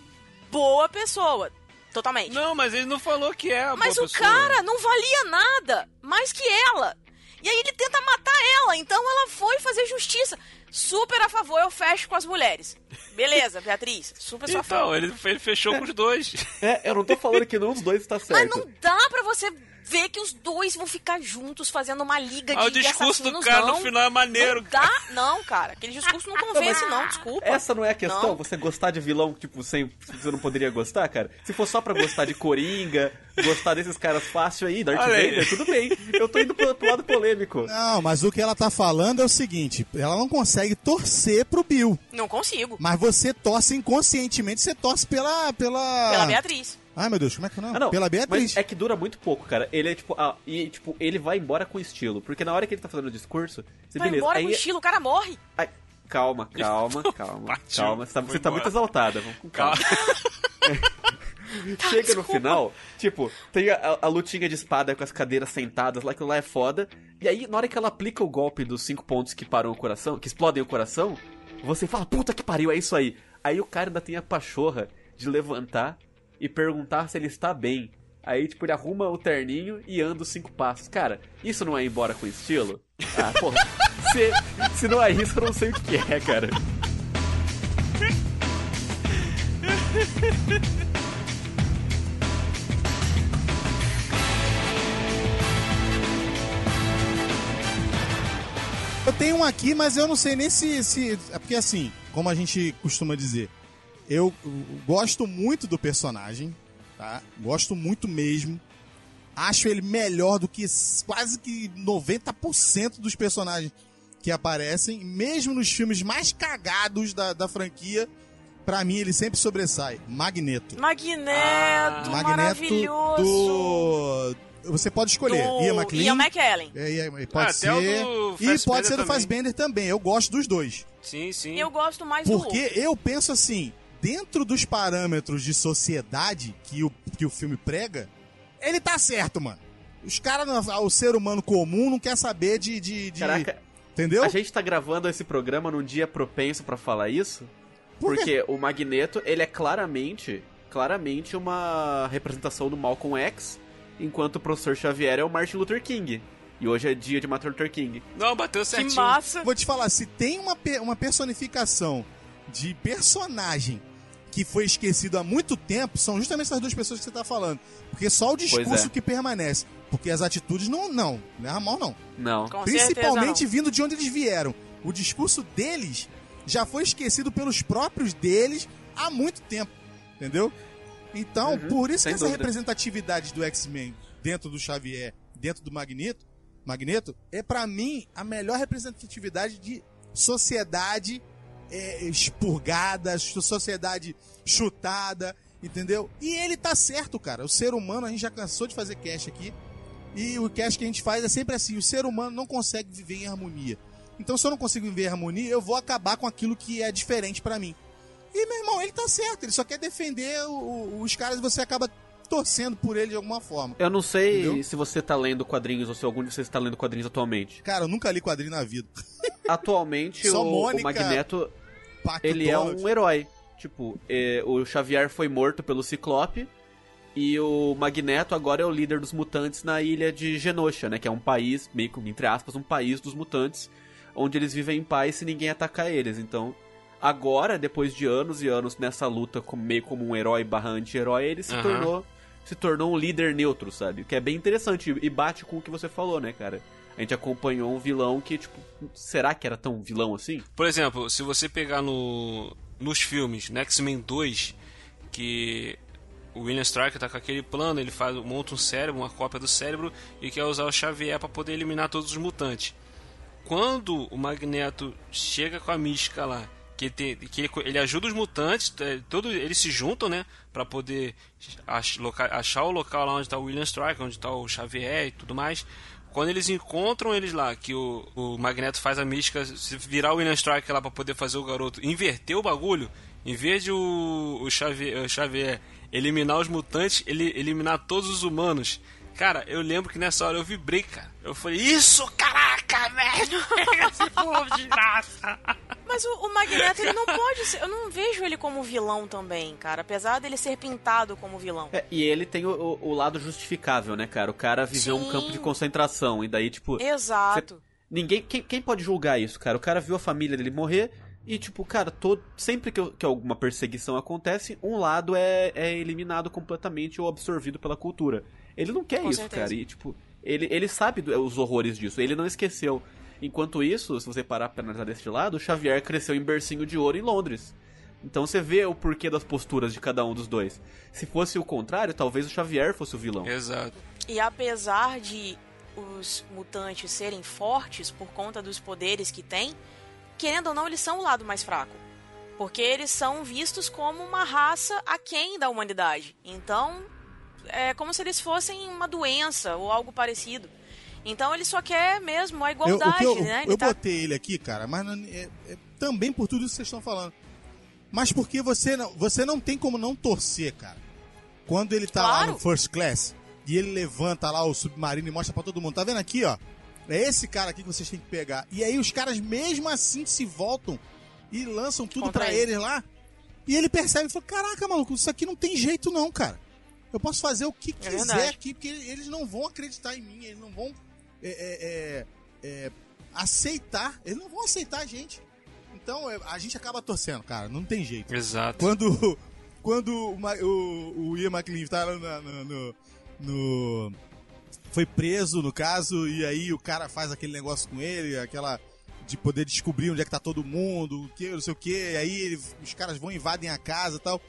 boa pessoa. Totalmente. Não, mas ele não falou que é a Mas boa o pessoa. cara não valia nada mais que ela. E aí ele tenta matar ela, então ela foi fazer justiça. Super a favor, eu fecho com as mulheres. Beleza, Beatriz? Super sua Então, favor. ele, ele fechou com os dois. É, eu não tô falando que nenhum dos dois está Mas certo. não dá pra você ver que os dois vão ficar juntos fazendo uma liga de Ah, o discurso do cara não. no final é maneiro. Não dá, não, cara. Aquele discurso não convence, não, desculpa. Essa não é a questão? Não. Você gostar de vilão, tipo, sem, você não poderia gostar, cara? Se for só pra gostar de Coringa, gostar desses caras fácil aí, Darth Olha aí. Vader, tudo bem. Eu tô indo pro, pro lado polêmico. Não, mas o que ela tá falando é o seguinte: ela não consegue torcer pro Bill. Não consigo. Mas você torce inconscientemente, você torce pela. Pela, Pela Beatriz. Ai meu Deus, como é que não? Ah, não. Pela Beatriz. Mas é que dura muito pouco, cara. Ele é tipo, ah, e tipo, ele vai embora com estilo. Porque na hora que ele tá fazendo o discurso, você Vai beleza. embora aí, com estilo, o cara morre. aí- calma, calma, calma, Partiu. calma. Você tá, você tá muito exaltada. Vamos com calma. Chega no desculpa. final, tipo, tem a, a lutinha de espada com as cadeiras sentadas lá, aquilo lá é foda. E aí, na hora que ela aplica o golpe dos cinco pontos que param o coração, que explodem o coração, você fala, puta que pariu, é isso aí. Aí o cara ainda tem a pachorra de levantar e perguntar se ele está bem. Aí, tipo, ele arruma o terninho e anda os cinco passos. Cara, isso não é ir embora com estilo? Ah, porra. se, se não é isso, eu não sei o que é, cara. Eu tenho um aqui, mas eu não sei nem se, se. É porque assim, como a gente costuma dizer, eu gosto muito do personagem, tá? Gosto muito mesmo. Acho ele melhor do que quase que 90% dos personagens que aparecem, mesmo nos filmes mais cagados da, da franquia. Pra mim, ele sempre sobressai. Magneto. Magneto, Magneto maravilhoso. do. Você pode escolher. Do Ian McLean. Ian McKellen. É, Ian- pode Ah, ser. e pode ser do também. Fassbender também. Eu gosto dos dois. Sim, sim. Eu gosto mais do Porque eu penso assim, dentro dos parâmetros de sociedade que o, que o filme prega, ele tá certo, mano. Os caras, o ser humano comum não quer saber de. de, de- Caraca, entendeu? a gente tá gravando esse programa num dia propenso pra falar isso? Por quê? Porque o Magneto, ele é claramente, claramente uma representação do Malcolm X, enquanto o professor Xavier é o Martin Luther King. E hoje é dia de Martin Luther King. Não, bateu Que certinho. massa. Vou te falar, se tem uma, uma personificação de personagem que foi esquecido há muito tempo, são justamente essas duas pessoas que você tá falando. Porque só o discurso é. que permanece. Porque as atitudes não, não, não é a mão não. Não. Com Principalmente certeza vindo de onde eles vieram. O discurso deles já foi esquecido pelos próprios deles há muito tempo. Entendeu? Então, Uhum, por isso que essa dúvida. representatividade do X-Men dentro do Xavier, dentro do Magneto, Magneto, é pra mim a melhor representatividade de sociedade é, expurgada, sociedade chutada, entendeu? E ele tá certo, cara. O ser humano, a gente já cansou de fazer cast aqui. E o cast que a gente faz é sempre assim: o ser humano não consegue viver em harmonia. Então, se eu não consigo viver em harmonia, eu vou acabar com aquilo que é diferente pra mim. E, meu irmão, ele tá certo. Ele só quer defender o- o- os caras e você acaba torcendo por ele de alguma forma. Eu não sei Entendeu? se você tá lendo quadrinhos ou se algum de vocês tá lendo quadrinhos atualmente. Cara, eu nunca li quadrinho na vida. Atualmente, o, o Mônica, Magneto, Pacto ele é Donald. um herói. Tipo, é, o Xavier foi morto pelo Ciclope e o Magneto agora é o líder dos mutantes na ilha de Genosha, né? Que é um país, meio que, entre aspas, um país dos mutantes, onde eles vivem em paz se ninguém atacar eles. Então, agora, depois de anos e anos nessa luta como, meio como um herói barra anti-herói, ele se Aham. tornou se tornou um líder neutro, sabe? O que é bem interessante e bate com o que você falou, né, cara? A gente acompanhou um vilão que, tipo, será que era tão vilão assim? Por exemplo, se você pegar no, nos filmes, no X-Men 2, que o William Stryker tá com aquele plano, ele faz, monta um cérebro, uma cópia do cérebro e quer usar o Xavier para poder eliminar todos os mutantes. Quando o Magneto chega com a mística lá, que, tem, que ele, ajuda os mutantes, é, todo, eles se juntam, né, para poder achar o local lá onde tá o William Stryker, onde tá o Xavier e tudo mais. Quando eles encontram eles lá, que o, o Magneto faz a mística, se virar o William Stryker lá pra poder fazer o garoto inverter o bagulho, em vez de o, o, Xavier, o Xavier eliminar os mutantes, ele eliminar todos os humanos. Cara, eu lembro que nessa hora eu vibrei, cara. Eu falei, isso, caraca, velho! Esse povo de graça! Mas o, o Magneto, ele não pode ser. Eu não vejo ele como vilão também, cara. Apesar dele ser pintado como vilão. É, e ele tem o, o- lado justificável, né, cara? O cara viveu um Sim. campo de concentração, e daí, tipo. Exato. Ninguém. Quem, quem pode julgar isso, cara? O cara viu a família dele morrer. E, tipo, cara, todo, sempre que, que alguma perseguição acontece, um lado é, é eliminado completamente ou absorvido pela cultura. Ele não quer Com isso, certeza. cara. E, tipo, ele, ele sabe do- os horrores disso. Ele não esqueceu. Enquanto isso, se você parar pra analisar deste lado, o Xavier cresceu em bercinho de ouro em Londres. Então você vê o porquê das posturas de cada um dos dois. Se fosse o contrário, talvez o Xavier fosse o vilão. Exato. E apesar de os mutantes serem fortes por conta dos poderes que têm, querendo ou não, eles são o lado mais fraco. Porque eles são vistos como uma raça aquém da humanidade. Então, é como se eles fossem uma doença ou algo parecido. Então ele só quer mesmo a Eu, igualdade, que eu, né? Ele eu tá- botei ele aqui, cara, mas não- é- é também por tudo isso que vocês estão falando. Mas porque você não, você não tem como não torcer, cara. Quando ele tá lá Claro. no First Class e ele levanta lá o submarino e mostra pra todo mundo. Tá vendo aqui, ó? É esse cara aqui que vocês têm que pegar. E aí os caras mesmo assim se voltam e lançam tudo pra ele. eles lá. E ele percebe e fala: Caraca, maluco, isso aqui não tem jeito, não, cara. Eu posso fazer o que É quiser verdade. aqui, porque eles não vão acreditar em mim, eles não vão é, é, é, é, aceitar, eles não vão aceitar a gente. Então é, a gente acaba torcendo, cara, não tem jeito. Exato. Quando, quando o, o, o Ian McLean tava no, no, no- no- Foi preso, no caso, e aí o cara faz aquele negócio com ele, aquela. De poder descobrir onde é que tá todo mundo, o que, não sei o que, e aí ele- os caras vão invadem a casa e tal.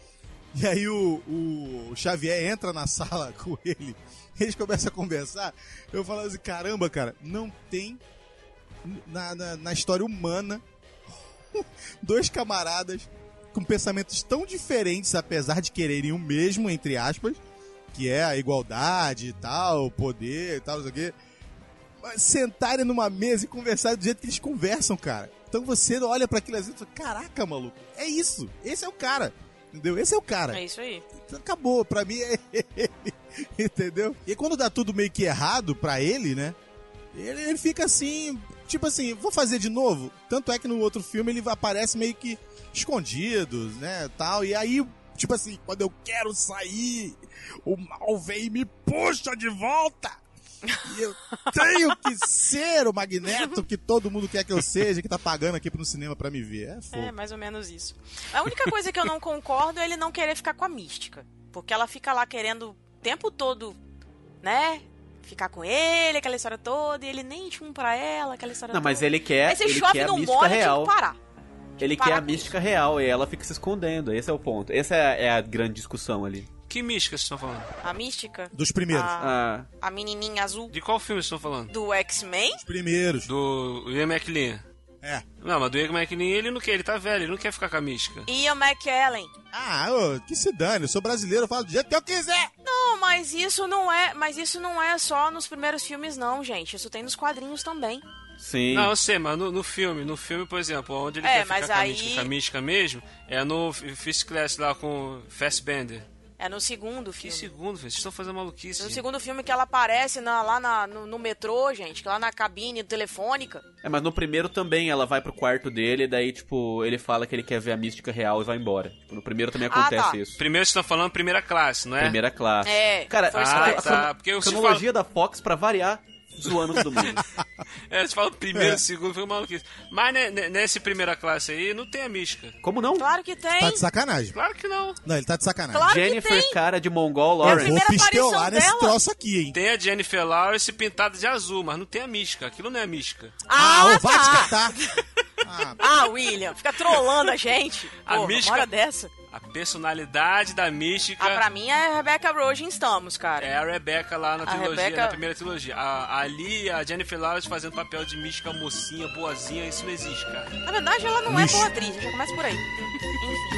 E aí o, o Xavier entra na sala com ele, eles começam a conversar. Eu falo assim: caramba, cara, não tem na, na, na história humana dois camaradas com pensamentos tão diferentes, apesar de quererem o mesmo, entre aspas, que é a igualdade e tal, o poder e tal, não sei o quê. Mas sentarem numa mesa e conversarem do jeito que eles conversam, cara. Então você olha pra aquilo e fala, caraca, maluco, é isso. Esse é o cara. Entendeu? Esse é o cara. É isso aí. Acabou, pra mim é ele. Entendeu? E quando dá tudo meio que errado pra ele, né? Ele, ele fica assim, tipo assim, vou fazer de novo. Tanto é que no outro filme ele aparece meio que escondido, né? Tal. E aí, tipo assim, quando eu quero sair, o mal vem e me puxa de volta. E eu tenho que ser o Magneto que todo mundo quer que eu seja, que tá pagando aqui pro cinema pra me ver. É. É, mais ou menos isso. A única coisa que eu não concordo é ele não querer ficar com a mística. Porque ela fica lá querendo o tempo todo, né? Ficar com ele, aquela história toda, e ele nem tinha um pra ela, aquela história Não, toda. mas ele quer, Aí você ele chove quer a não tinha real. que parar. Ele quer a mística real e ela fica se escondendo. Esse é o ponto. Essa é, é a grande discussão ali. Que mística vocês estão falando? A mística, Dos primeiros. a, Ah, a menininha azul De qual filme vocês estão falando? do X-Men, Os primeiros. Do Ian McLean. É. Não, mas do Ian McLean ele não quer, ele tá velho, ele não quer ficar com a mística. Ian McKellen. Ah, ô, que se dane, eu sou brasileiro, eu falo do jeito que eu quiser. Não, mas isso não é, mas isso não é só nos primeiros filmes não, gente. Isso tem nos quadrinhos também. sim. Não, eu sei, mas no, no filme, no filme, por exemplo, onde ele É, quer ficar com, aí- a mística, com a mística mesmo, é no Fist Class lá com Fassbender. É no segundo Que filme. segundo, velho? Vocês estão fazendo maluquice. No gente. segundo filme que ela aparece na- lá na- no, no metrô, gente, que lá na cabine telefônica. É, mas no primeiro também ela vai pro quarto dele, daí, tipo, ele fala que ele quer ver a mística real e vai embora. Tipo, no primeiro também Ah, acontece tá. isso. Primeiro vocês estão falando primeira classe, não é? Primeira classe. É, Cara, a, Ah, a, tá, a porque se cronologia da Fox, pra variar, zoando todo mundo. É, vocês falam primeiro, É. segundo, foi maluquice. Mas né, nesse primeira classe aí, não tem a mística. Como não? Claro que tem. Tá de sacanagem. Claro que não. Não, ele tá de sacanagem. Claro que Jennifer, tem. cara de Mongol É a Eu Lawrence. vou pistelar aparição nesse troço aqui, hein. Tem a Jennifer Lawrence pintada de azul, mas não tem a mística. Aquilo não é a mística. Ah, ô, vai te tá. Ah, Ah, William, fica trolando a gente. A Porra, mística- uma hora dessa. A personalidade da mística Ah, pra mim é a Rebecca Rogen estamos, cara. é a Rebecca lá na A trilogia, Rebecca- na primeira trilogia. A, ali, a Jennifer Lawrence fazendo papel de mística mocinha, boazinha, isso não existe, cara. Na verdade, ela não é Lixo. boa atriz, já começa por aí. Enfim.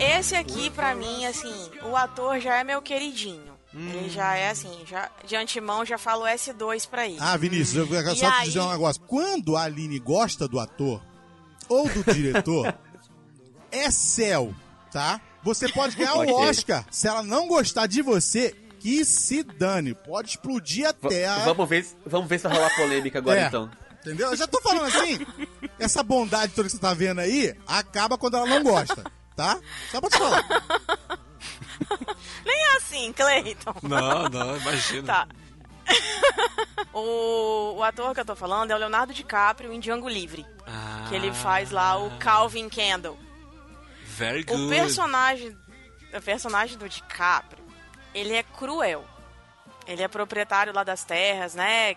Esse aqui, pra mim, assim, o ator já é meu queridinho. Hum. Ele já é assim, já de antemão já falo S2 pra ele. ah, Vinícius, eu quero só te aí? dizer um negócio. Quando a Aline gosta do ator ou do diretor, é céu, tá? Você pode ganhar o Ok. Oscar. Se ela não gostar de você, que se dane. Pode explodir a terra. Vamos ver, se- vamos ver se vai rolar polêmica agora, É. então. Entendeu? Eu já tô falando assim. essa bondade toda que você tá vendo aí, acaba quando ela não gosta, tá? Só pra te falar. Nem é assim, Cleiton. Não, não, imagina. Tá. o, o ator que eu tô falando é o Leonardo DiCaprio em Django Livre. Ah, Que ele faz lá o Calvin Candle. Very good. O personagem, o personagem do DiCaprio, ele é cruel. Ele é proprietário lá das terras, né?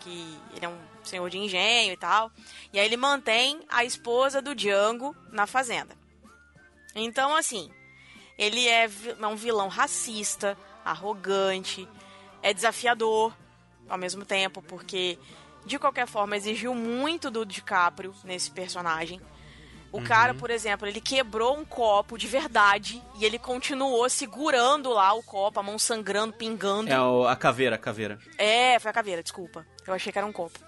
Que ele é um senhor de engenho e tal. E aí ele mantém a esposa do Django na fazenda. Então, assim, ele é é um vilão racista, arrogante, é desafiador ao mesmo tempo, porque de qualquer forma exigiu muito do DiCaprio nesse personagem. O cara, por exemplo, ele quebrou um copo de verdade e ele continuou segurando lá o copo, a mão sangrando, pingando. É o- a caveira, a caveira. É, foi a caveira, desculpa. Eu achei que era um copo.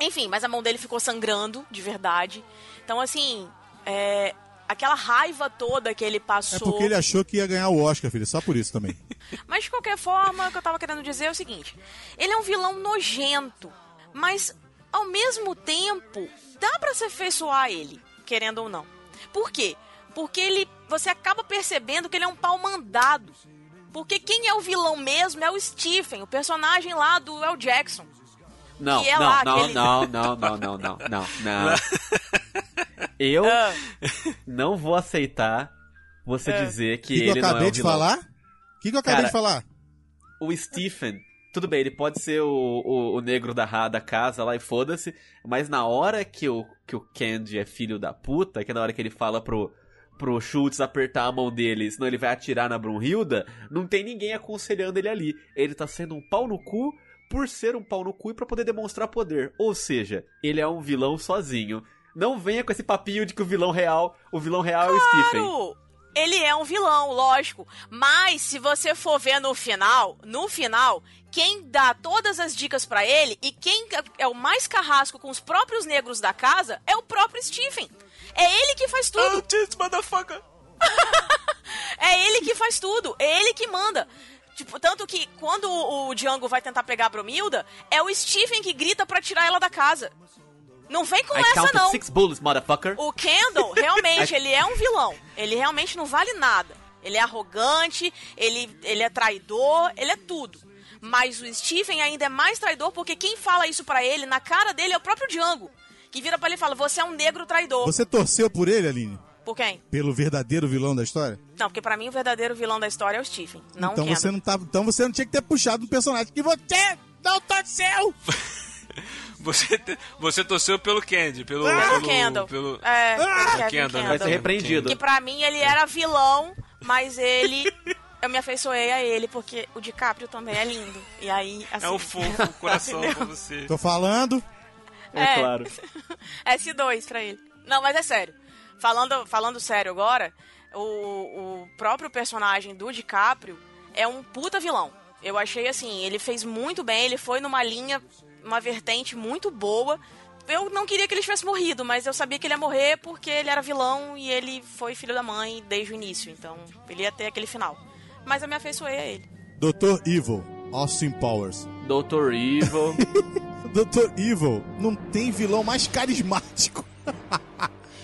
Enfim, mas a mão dele ficou sangrando, de verdade. Então, assim, é, aquela raiva toda que ele É passou. porque ele achou que ia ganhar o Oscar, filho. Só por isso também. Mas de qualquer forma, o que eu tava querendo dizer é o seguinte: ele é um vilão nojento, mas ao mesmo tempo dá pra se afeiçoar ele, querendo ou não. Por quê? Porque ele, você acaba percebendo que ele é um pau mandado. Porque quem é o vilão mesmo é o Stephen, o personagem lá do El Jackson. Não, Que é não, lá não, aquele- não, não, não, não, não, não, não. Eu Ah, não vou aceitar você É. dizer O que que, que eu ele não é acabei um de vilão. falar? O que, que eu acabei de falar? O Stephen, tudo bem, ele pode ser o, o, o negro da, da casa lá e foda-se, mas na hora que o, que o Candy é filho da puta, que é na hora que ele fala pro, pro Schultz apertar a mão dele, senão ele vai atirar na Brunhilda, não tem ninguém aconselhando ele ali. Ele tá sendo um pau no cu por ser um pau no cu e pra poder demonstrar poder. Ou seja, ele é um vilão sozinho. Não venha com esse papinho de que o vilão real, o vilão real é o Stephen. Claro! Ele é um vilão, lógico. Mas se você for ver no final, no final, quem dá todas as dicas pra ele e quem é o mais carrasco com os próprios negros da casa é o próprio Stephen. É ele que faz tudo. this motherfucker. É ele que faz tudo. É ele que manda. Tipo, tanto que quando o Django vai tentar pegar a Bromilda, é o Stephen que grita pra tirar ela da casa. Não vem com I essa, não. six bullets, motherfucker. O Kendall, realmente, ele é um vilão. Ele realmente não vale nada. Ele é arrogante, ele, ele é traidor, ele é tudo. Mas o Stephen ainda é mais traidor porque quem fala isso pra ele, na cara dele, é o próprio Django. Que vira pra ele e fala, você é um negro traidor. Você torceu por ele, Aline? Por quem? Pelo verdadeiro vilão da história? Não, porque pra mim o verdadeiro vilão da história é o Stephen, não então o você não tava, então você não tinha que ter puxado um personagem que você não torceu. Você, te- você torceu pelo Candy, pelo. Pelo pelo Kendall. Pelo, É, pelo pelo Kendall? Vai ser repreendido. Que pra mim ele era vilão, mas ele... Eu me afeiçoei a ele, porque o DiCaprio também é lindo. E aí, assim... É um fofo, o coração pra você. Tô falando. É, É. claro. S2 pra ele. Não, mas é sério. Falando, falando sério agora, o, o próprio personagem do DiCaprio é um puta vilão. Eu achei assim, ele fez muito bem, ele foi numa linha, uma vertente muito boa. Eu não queria que ele tivesse morrido, mas eu sabia que ele ia morrer porque ele era vilão e ele foi filho da mãe desde o início. Então, ele ia ter aquele final. Mas eu me afeiçoei a ele. Dr. Evil, Austin Powers. Dr. Evil. Dr. Evil não tem vilão mais carismático.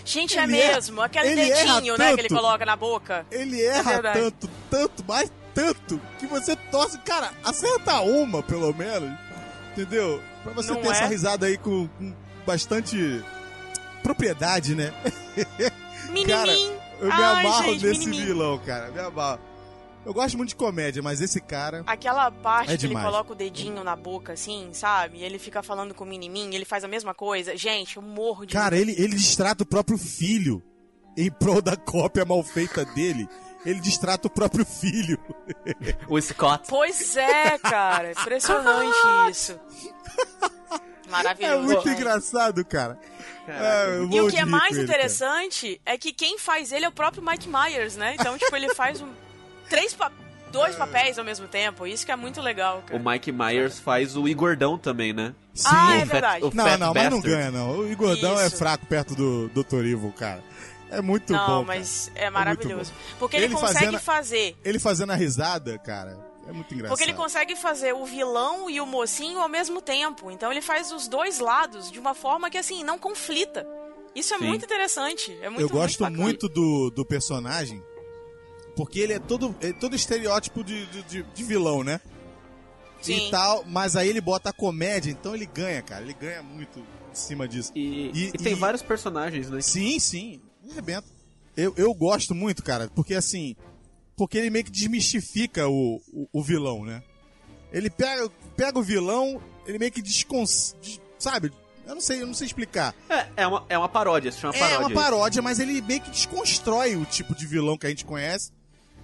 Gente, é Ele é- mesmo. Aquele ele erra dedinho, né, que ele coloca na boca. Ele erra verdade. tanto, tanto, mas tanto, que você torce. Cara, acerta uma, pelo menos. Entendeu? Pra você Não ter é? essa risada aí com, com bastante propriedade, né? Minimin. Eu me Ai, amarro gente, nesse minimin. vilão, cara. Me amarro. Eu gosto muito de comédia, mas esse cara. Aquela parte É que ele coloca o dedinho na boca, assim, sabe? E ele fica falando com o menininho, ele faz a mesma coisa. Gente, eu morro de... Cara, ele, ele distrata o próprio filho em prol da cópia mal feita dele. Ele distrata o próprio filho. o Scott. Pois é, cara. Impressionante isso. É Maravilhoso. muito gente. engraçado, cara. É, E o que é mais cara. interessante é que quem faz ele é o próprio Mike Myers, né? Então, tipo, ele faz um... três pa... dois papéis ao mesmo tempo. Isso que é muito legal, cara. O Mike Myers faz o Igordão também, né? Sim. Ah, é O Fat- verdade. o Não, Fat não, mas não Bastard. ganha, não. O Igordão é Isso. fraco perto do Dr. Evil, cara. É muito Não, bom. mas cara. é maravilhoso. bom. Porque ele, Ele consegue fazendo- fazer Ele fazendo a risada, cara, é muito engraçado. Porque ele consegue fazer o vilão e o mocinho ao mesmo tempo. Então ele faz os dois lados de uma forma que, assim, não conflita. Isso é Sim. muito interessante. É muito Eu gosto bacana. muito do, do personagem, porque ele é todo, é todo estereótipo de, de, de- de vilão, né? Sim. E tal, mas aí ele bota a comédia, então ele ganha, cara. Ele ganha muito em cima disso. E, E- e tem e- vários personagens, né? Sim, sim. Ele arrebenta. Eu, eu gosto muito, cara, porque assim. Porque ele meio que desmistifica o, o, o vilão, né? Ele pega, pega o vilão, ele meio que descons... des- Sabe? Eu não sei, eu não sei explicar. É, é, uma, é uma paródia, se chama É paródia. uma paródia, mas ele meio que desconstrói o tipo de vilão que a gente conhece.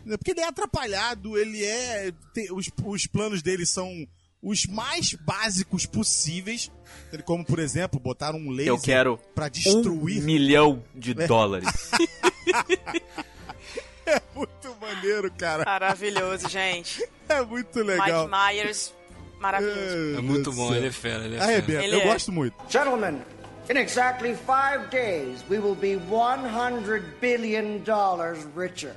Porque ele é atrapalhado, ele é. tem- os, os planos dele são os mais básicos possíveis. Como, por exemplo, botar um laser Eu quero pra um destruir. milhão de É. dólares. É muito maneiro, cara. Maravilhoso, gente. É muito legal. Mike Myers, maravilhoso. É muito bom, ele é fera, ele é. Arrebenta, Ele eu é. gosto muito. Gentlemen, In exactly five days, we will be $100 billion richer.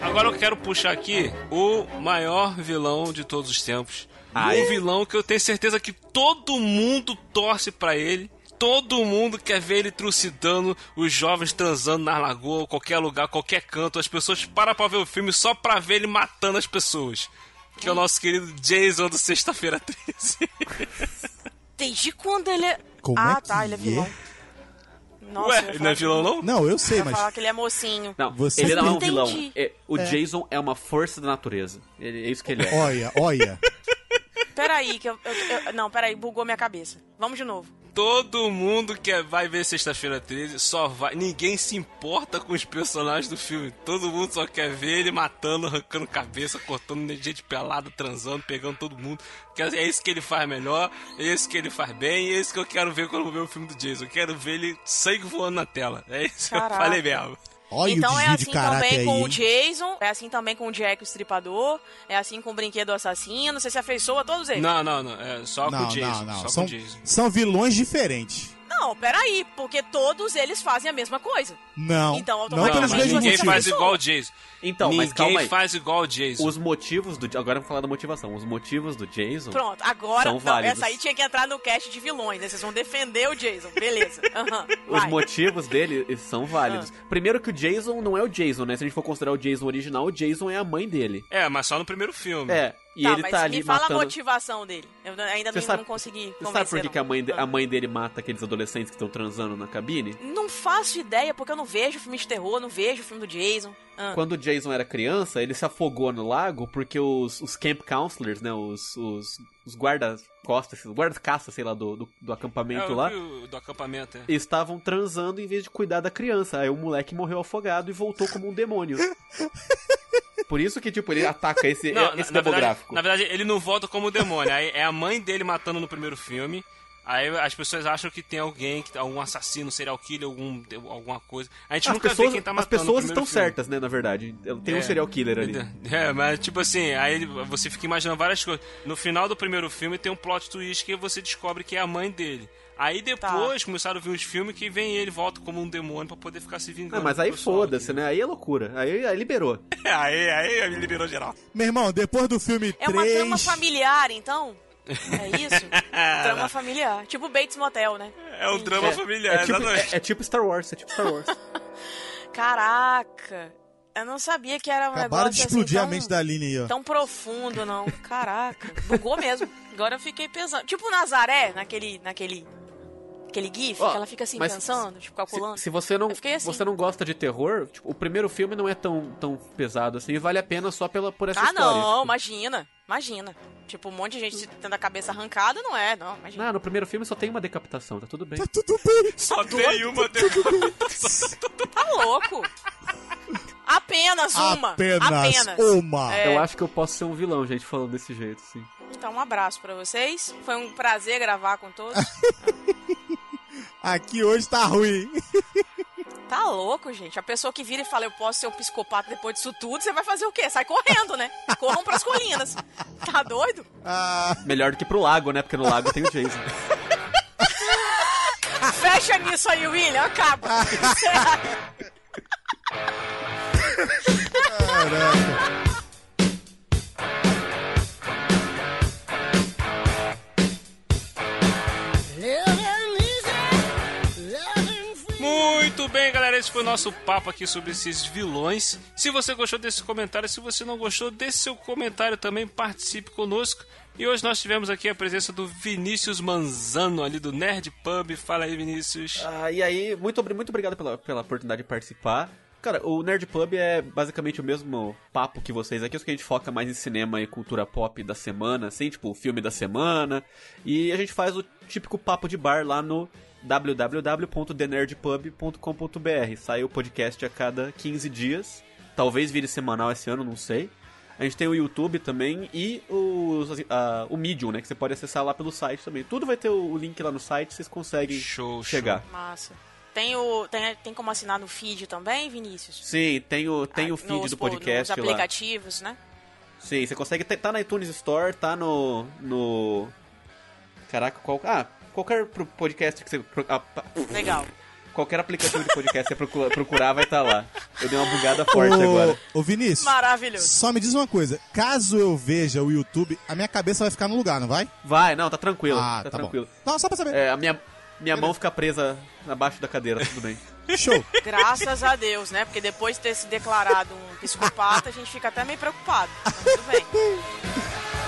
Agora eu quero puxar aqui o maior vilão de todos os tempos. Ai. Um vilão que eu tenho certeza que todo mundo torce pra ele. Todo mundo quer ver ele trucidando os jovens transando na lagoa, qualquer lugar, qualquer canto. As pessoas param pra ver o filme só pra ver ele matando as pessoas. Que é o nosso querido Jason do Sexta-feira 13. Desde quando ele é. Como ah, é tá, que ele é é? vilão. Nossa, Ué, ia não é vilão não? Não, eu sei, eu mas. falar que ele é mocinho. Não, Você ele não é um vilão. É, o Jason é uma força da natureza. Ele- é isso que ele é. Olha, olha. Peraí, que eu, eu- eu- Não, peraí, bugou minha cabeça. Vamos de novo. Todo mundo que vai ver Sexta-feira 13 só vai. Ninguém se importa com os personagens do filme. Todo mundo só quer ver ele matando, arrancando cabeça, cortando gente pelada, transando, pegando todo mundo. É isso que ele faz melhor, é isso que ele faz bem, e é isso que eu quero ver quando eu ver o filme do Jason. Eu quero ver ele sangue voando na tela. É isso que eu Caraca. falei mesmo. Olha então é assim também aí. com o? Jason, é assim também com o Jack o Estripador, é assim com o Brinquedo Assassino. Você se afeiçoa a todos eles? Não, não, não. É só com Não, o Jason. não, não. Só São, com o Jason. são vilões diferentes. Não, peraí, porque todos eles fazem a mesma coisa. Não. Então, não pelos mas mesmos ninguém motivos. faz igual o Jason. Então, ninguém mas calma aí. faz igual o Jason. Os motivos do. Agora vamos falar da motivação. Os motivos do Jason. Pronto, agora São não, válidos. essa aí tinha que entrar no cast de vilões, né? Vocês vão defender o Jason, beleza. Aham, Os motivos dele são válidos. Ah. Primeiro que o Jason não é o Jason, né? Se a gente for considerar o Jason original, o Jason é a mãe dele. É, mas só no primeiro filme. É. E tá, ele mas tá ali me fala matando. a motivação dele. Eu ainda não, sabe- não consegui Você convencer. sabe por que, que a, mãe de- Ah. a mãe dele mata aqueles adolescentes que estão transando na cabine? Não faço ideia, porque eu não vejo filme de terror, não vejo filme do Jason. Ah. Quando o Jason era criança, ele se afogou no lago porque os, os camp counselors, né? Os, os, os guarda-costas, os guarda-caça, sei lá, do, do, do É, acampamento eu lá, o do acampamento, é. estavam transando em vez de cuidar da criança. Aí o moleque morreu afogado e voltou como um demônio. Por isso que, tipo, ele ataca esse, Não, esse na, na verdade, demográfico. na verdade, ele não volta como demônio. Aí é a mãe dele matando no primeiro filme. Aí as pessoas acham que tem alguém, que algum assassino, serial killer, algum, alguma coisa. A gente As nunca pessoas, vê quem tá as matando. no pessoas estão filme. certas, né, na verdade. Tem um É. serial killer ali. É, mas tipo assim, aí você fica imaginando várias coisas. No final do primeiro filme tem um plot twist que você descobre que é a mãe dele. Aí depois começaram a vir uns filmes que vem ele volta como um demônio pra poder ficar se vingando. Não, mas aí foda-se, né? Aí é loucura. Aí, aí liberou. Aí, aí liberou geral. Meu irmão, depois do filme É uma 3. trama familiar, então? É isso? trama familiar. Tipo Bates Motel, né? É um drama É, familiar, é, tipo, exatamente. é, é tipo Star Wars, é tipo Star Wars. Caraca. Eu não sabia que era um Acabaram negócio de explodir assim, a tão, mente da Aline aí, ó. tão profundo, não. Caraca. Bugou mesmo. Agora eu fiquei pensando. Tipo Nazaré, naquele... naquele aquele gif, Ó, que ela fica assim pensando, tipo, calculando. Se, se você não, assim. você não gosta de terror, tipo, o primeiro filme não é tão, tão pesado assim, e vale a pena só pela, por essa Ah, história. não, Tipo, imagina. Imagina. Tipo, um monte de gente tendo a cabeça arrancada, não é, não. Imagina. Não, no primeiro filme só tem uma decapitação, tá tudo bem. Tá tudo bem. Só tem uma decapitação. Tá louco. Apenas uma. Apenas, uma. É. Eu acho que eu posso ser um vilão, gente, falando desse jeito, sim. Então, um abraço pra vocês. Foi um prazer gravar com todos. Aqui hoje tá ruim. Tá louco, gente. A pessoa que vira e fala, eu posso ser um psicopata depois disso tudo, você vai fazer o quê? Sai correndo, né? Corram pras colinas. Tá doido? Ah, Melhor do que pro lago, né? Porque no lago tem o Jason. Fecha nisso aí, William. Acaba. foi o nosso papo aqui sobre esses vilões. Se você gostou desse comentário, se você não gostou, deixe seu comentário também, participe conosco. E hoje nós tivemos aqui a presença do Vinícius Manzano, ali do Nerd Pub. Fala aí, Vinícius. Ah, e aí, muito, muito obrigado pela, pela oportunidade de participar. Cara, o Nerd Pub é basicamente o mesmo papo que vocês aqui, só que a gente foca mais em cinema e cultura pop da semana, assim, tipo, filme da semana. E a gente faz o típico papo de bar lá no www.thenerdpub.com.br. Sai o podcast a cada 15 dias. Talvez vire semanal esse ano, não sei. A gente tem o YouTube também e o, a- o Medium, né? Que você pode acessar lá pelo site também. Tudo vai ter o, o link lá no site, vocês conseguem Show, chegar. Massa. Tem, o, tem, tem como assinar no feed também, Vinícius? Sim, tem o, tem Ah, o feed nos, do podcast Nos lá. aplicativos, né? Sim, você consegue. Tá na iTunes Store, tá no. no. Caraca, qual. Ah, qualquer podcast que você. Legal. Qualquer aplicativo de podcast que você procura- procurar vai estar lá. Eu dei uma bugada forte agora. Ô, ô Vinícius, Maravilhoso. só me diz uma coisa. Caso eu veja o YouTube, a minha cabeça vai ficar no lugar, não vai? Vai, não, tá tranquilo. ah, tá, tá, tranquilo. bom. Não, só pra saber. É, a minha, minha mão fica presa abaixo da cadeira, tudo bem. Show. Graças a Deus, né? Porque depois de ter se declarado um psicopata, a gente fica até meio preocupado. Mas tudo bem.